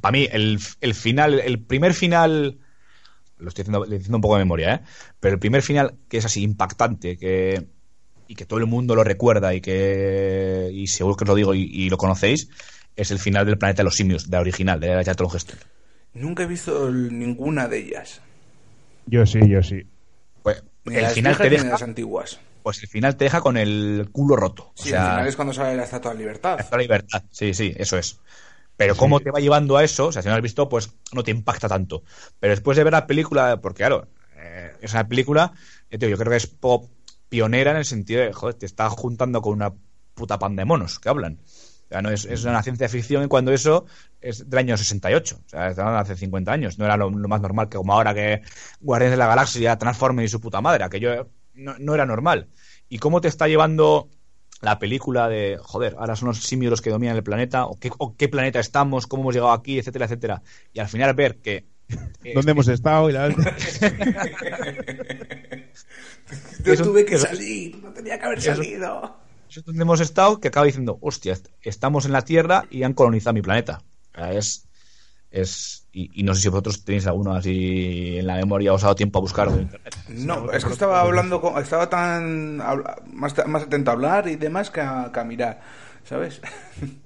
para mí, el, el final, el primer final lo estoy haciendo, le haciendo un poco de memoria, ¿eh? Pero el primer final, que es así impactante, que y que todo el mundo lo recuerda y que y seguro que os lo digo y, y lo conocéis, es el final del planeta de los simios, de la original, de la Charlton Heston. Nunca he visto ninguna de ellas. Yo sí, yo sí. Pues, el las final te deja, las antiguas. pues el final te deja con el culo roto. Sí, o sea, al final es cuando sale la Estatua de Libertad. la libertad. Sí, sí, eso es. Pero cómo te va llevando a eso, o sea, si no lo has visto, pues no te impacta tanto. Pero después de ver la película, porque claro, eh, es una película, yo, te digo, yo creo que es poco pionera en el sentido de, joder, te está juntando con una puta pan de monos que hablan. O sea, no es, es una ciencia ficción y cuando eso es del año 68, o sea, estaban hace 50 años. No era lo, lo más normal que como ahora que Guardianes de la Galaxia transformen y su puta madre, aquello no, no era normal. ¿Y cómo te está llevando la película de, joder, ahora son los simios los que dominan el planeta, o qué, o qué planeta estamos, cómo hemos llegado aquí, etcétera, etcétera. Y al final ver que... ¿Dónde hemos estado? Y la... Yo tuve que salir, no tenía que haber salido. Es donde hemos estado, que acaba diciendo, hostia, est- estamos en la Tierra y han colonizado mi planeta. Es... es y, y no sé si vosotros tenéis alguno así en la memoria o os ha dado tiempo a buscar en internet. No, es que estaba hablando con, estaba tan más, más atento a hablar y demás que a, que a mirar, ¿sabes?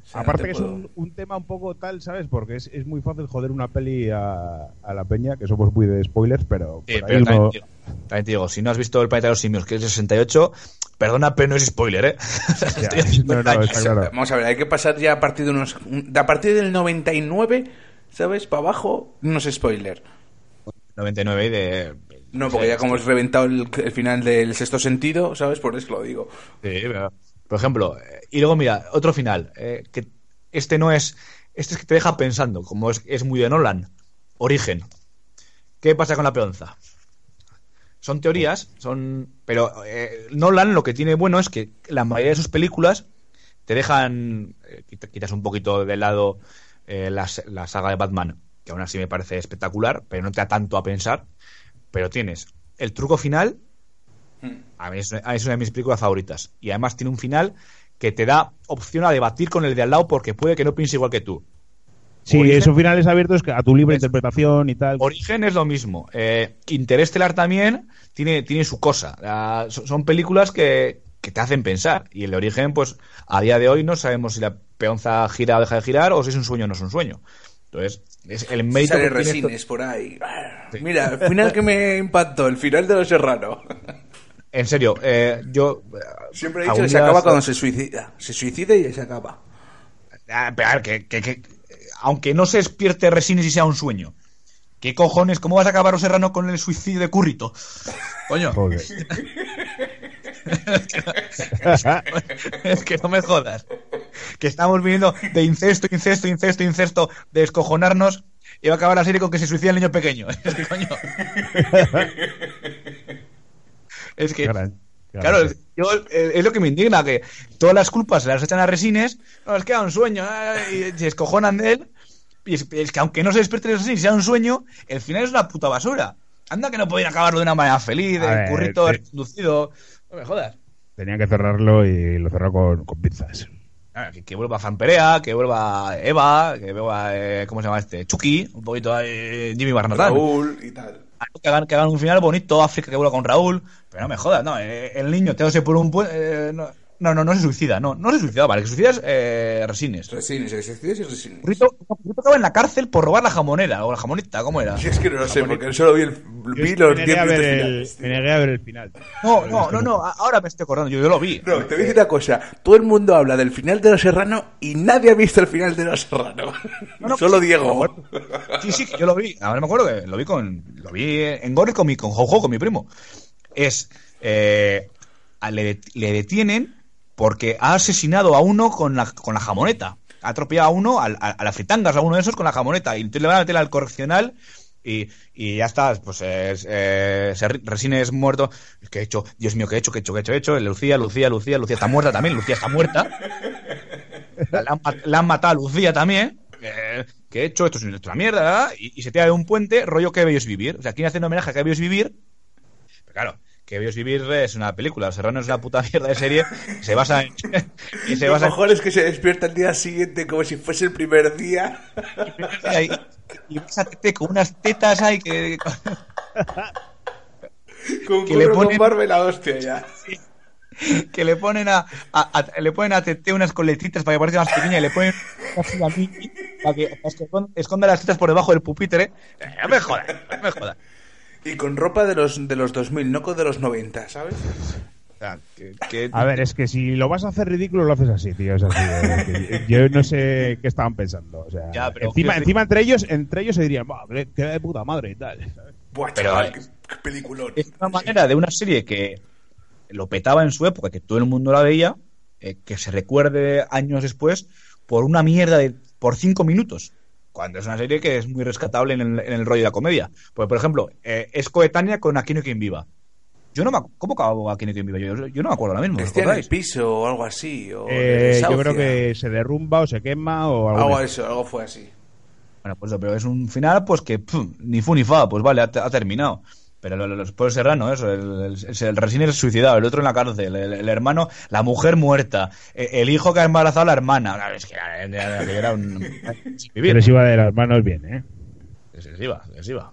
O sea, no Aparte te que es puedo- un, un tema un poco tal, ¿sabes? Porque es, es muy fácil joder una peli a, a la peña, que somos muy de spoilers, pero, Sí, pero también, uno- te digo, también te digo, si no has visto el planeta de los simios, que es el 68, perdona, pero no es spoiler, ¿eh? Estoy a Ya, 50 no, no, está claro. Vamos a ver, hay que pasar ya a partir de unos de a partir del 99, ¿sabes? Para abajo, no es spoiler. 99 y de... No, porque ya como has reventado el, el final del sexto sentido, ¿sabes? Por eso lo digo. Sí, pero, por ejemplo, eh, y luego mira, otro final, eh, que este no es, este es que te deja pensando, como es, es muy de Nolan, Origen. ¿Qué pasa con la peonza? Son teorías, son, pero eh, Nolan lo que tiene bueno es que la mayoría de sus películas te dejan, eh, quit- quitas un poquito de lado eh, la, la saga de Batman, que aún así me parece espectacular, pero no te da tanto a pensar, pero tienes el truco final, a mí es, a mí es una de mis películas favoritas. Y además tiene un final que te da opción a debatir con el de al lado porque puede que no piense igual que tú. Sí, Origen- esos finales abiertos a tu libre Es- interpretación y tal. Origen es lo mismo. Eh, Interestelar también tiene, tiene su cosa. La- son, películas que, que te hacen pensar. Y el de Origen, pues a día de hoy no sabemos si la peonza gira o deja de girar o si es un sueño o no es un sueño. Entonces, es el mérito Sale que tiene esto- resines por ahí. Mira, el final que me impactó, el final de Los Serrano. En serio, eh, yo... Siempre he dicho que se acaba cuando se suicida. Se suicida y se acaba. Ah, pero a ver, que, que- que- aunque no se despierte Resines y sea un sueño. ¿Qué cojones? ¿Cómo vas a acabar Serrano con el suicidio de Currito? Coño, Joder. es que no me jodas. Que estamos viniendo de incesto, incesto, incesto, incesto, de descojonarnos y va a acabar la serie con que se suicida el niño pequeño. Es que coño. Es que. Gran- Claro, es- yo, eh, es lo que me indigna, que todas las culpas se las echan a Resines, no, es que era un sueño, eh, y se escojonan de él, y es, es que aunque no se despierte Resines y sea un sueño, el final es una puta basura. Anda que no podían acabarlo de una manera feliz, A de ver, currito sí. reconducido. No me jodas. Tenían que cerrarlo y lo cerró con, con pinzas. Ah, Que, que vuelva Zamperea, que vuelva Eva, que vuelva, eh, ¿cómo se llama este? Chucky, un poquito ahí, Jimmy Barnatán. Raúl y tal. Que hagan, que hagan un final bonito, África que vuelva con Raúl, pero no me jodas, no, eh, el niño te por un puente, no, No, no, no se suicida, no, no se suicida, vale, que se suicida es eh, Resines. Resines, exercicios y resines. Burrito, Burrito acaba en la cárcel por robar la jamonera, o la jamoneta, ¿cómo era? Si es que no lo sé, porque solo vi, el, vi los me 10 negué a ver minutos el- finales. me negué a ver el final. No, no, no, no, ahora me estoy acordando, yo, yo lo vi. No, te voy a decir una cosa. Todo el mundo habla del final de Los Serrano y nadie ha visto el final de Los Serrano. No, no, Solo sí, Diego. Sí, sí, yo lo vi. Ahora me acuerdo que lo vi con lo vi en Gorri con mi con Jojo, con mi primo. Es eh, le detienen porque ha asesinado a uno con la, con la jamoneta. Ha atropellado a uno al- a, a la fritangas, a uno de esos con la jamoneta. Y entonces le van a meter al correccional y, ya está. Pues es, eh, Resines muerto. ¿Qué he hecho? Dios mío, ¿qué he hecho? ¿Qué he hecho? ¿Qué he hecho? Lucía, Lucía, Lucía, Lucía está muerta también. Lucía está muerta. La han, matado a Lucía también. Eh, ¿Qué he hecho? Esto es una mierda. Y, y se tira de un puente, rollo que bello vivir. O sea, aquí hacen homenaje a que bello vivir. Claro, que bello es vivir es una película. Serrano es una puta mierda de serie. que Se basa en. y se Lo basa en- mejor es que se despierta el día siguiente como si fuese el primer día. y, y ves a Tete con unas tetas ahí que. Con Que le con ponen- barba y la hostia ya. que le ponen a, a- a- le ponen a Tete unas coletitas para que parezca más pequeña y le ponen a mí para que, para que escon- esconda las tetas por debajo del pupitre. Eh, no me jodas, no me jodas. Y con ropa de los, de los 2000, no con de los 90, ¿sabes? Que- que- A ver, es que si lo vas a hacer ridículo, lo haces así, tío. Es así. eh, Yo no sé qué estaban pensando. O sea, Ya, pero encima, entre ellos, entre ellos se dirían, "Buah, qué de puta madre y tal. ¿sabes? Buah, Pero, chaval, qué, qué peliculón. es una manera de una serie que lo petaba en su época, que todo el mundo la veía, eh, que se recuerde años después por una mierda de por cinco minutos. Cuando es una serie que es muy rescatable en el, en el rollo de la comedia. Porque, por ejemplo, eh, es coetánea con Aquino y quien viva. Yo no me ¿Cómo acabó Aquino y quien viva? Yo, yo no me acuerdo ahora mismo. ¿os Está en el piso o algo así. O Eh, yo creo que se derrumba o se quema o algo. Algo eso, algo fue así. Bueno, pues pero es un final, pues que ni fu ni fa, pues vale, ha, ha terminado. Pero lo- lo- los pueblos serrano, eso, el, el, el Resines suicidado, el otro en la cárcel, el, el hermano, la mujer muerta, e- el, hijo que ha embarazado a la hermana. Claro, Es que era, era- era un. vivir. les iba de las manos bien, ¿eh? Se les iba, se les iba.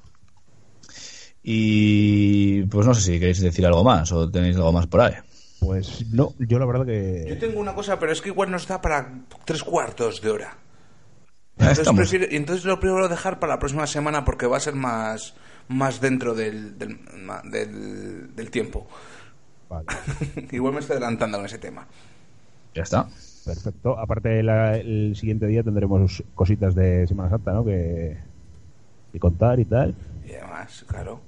Y pues no sé si queréis decir algo más o tenéis algo más por ahí. Pues no, yo la verdad Yo que. tengo una cosa, pero es que igual nos da para tres cuartos de hora. Entonces, prefiero- entonces lo prefiero dejar para la próxima semana porque va a ser más, más dentro del, del, del, del tiempo. Vale, igual me estoy adelantando con ese tema. Ya está. perfecto. Aparte, la- el siguiente día tendremos cositas de Semana Santa, ¿no? Que, que contar y tal. Y además, claro.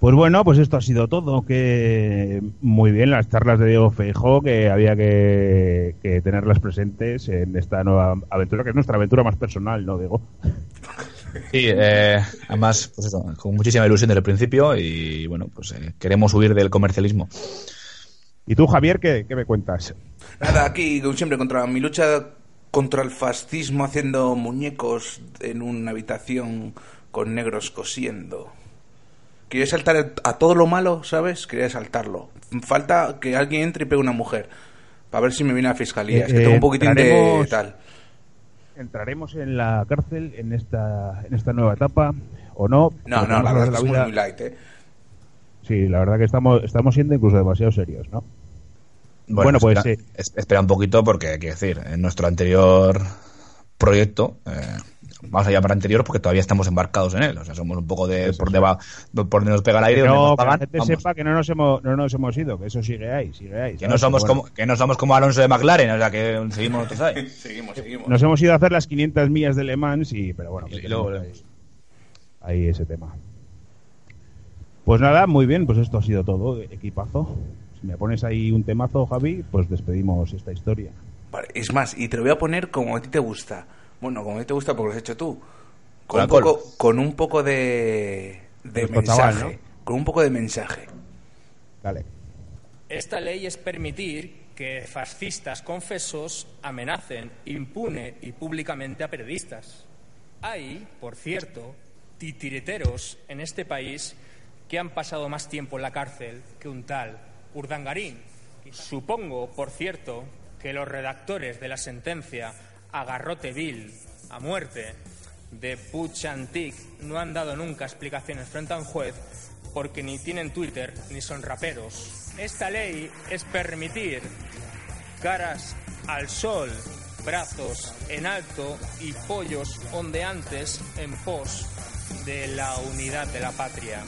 Pues bueno, pues esto ha sido todo. Que muy bien las charlas de Diego Feijó, que había que, que tenerlas presentes en esta nueva aventura, que es nuestra aventura más personal, ¿no, Diego? Sí, eh, además, pues eso, con muchísima ilusión desde el principio y bueno, pues eh, queremos huir del comercialismo. ¿Y tú, Javier, qué, qué me cuentas? Nada, aquí, como siempre, contra mi lucha contra el fascismo haciendo muñecos en una habitación con negros cosiendo. Quería saltar a todo lo malo, ¿sabes? Quería saltarlo. Falta que alguien entre y pegue una mujer. Para ver si me viene a la fiscalía. es que Eh, tengo un poquitín de tal. ¿Entraremos en la cárcel en esta, en esta nueva etapa o no? No, no, la verdad es muy, vida- muy light, ¿eh? Sí, la verdad que estamos, estamos siendo incluso demasiado serios, ¿no? Bueno, pues, espera, sí. es- espera un poquito porque, quiero decir, en nuestro anterior proyecto, eh, vamos a llamar anterior porque todavía estamos embarcados en él, o sea, somos un poco de por, deba- por donde nos pega el aire, donde no, que la pagan, gente vamos. sepa que no nos hemos, no nos hemos ido, que eso sigue ahí, sigue ahí. que no somos bueno, como que no somos como Alonso de McLaren, o sea, que seguimos nosotros ahí. Seguimos, seguimos. Nos hemos ido a hacer las 500 millas de Le Mans, y, pero bueno, Y- que y luego ahí, ahí ese tema. Pues nada, muy bien, pues esto ha sido todo, equipazo. Si me pones ahí un temazo, Javi, pues despedimos esta historia. Vale, es más, y te lo voy a poner como a ti te gusta. Bueno, como a ti te gusta porque lo has hecho tú. Con, un poco, con un poco de, mensaje. Con un poco de mensaje. Dale. Esta ley es permitir que fascistas confesos amenacen impune y públicamente a periodistas. Hay, por cierto, titiriteros en este país que han pasado más tiempo en la cárcel que un tal Urdangarín. Y Supongo, por cierto, que los redactores de la sentencia a garrote vil, a muerte, de Puig Antic no han dado nunca explicaciones frente a un juez porque ni tienen Twitter ni son raperos. Esta ley es permitir caras al sol, brazos en alto y pollos ondeantes en pos de la unidad de la patria.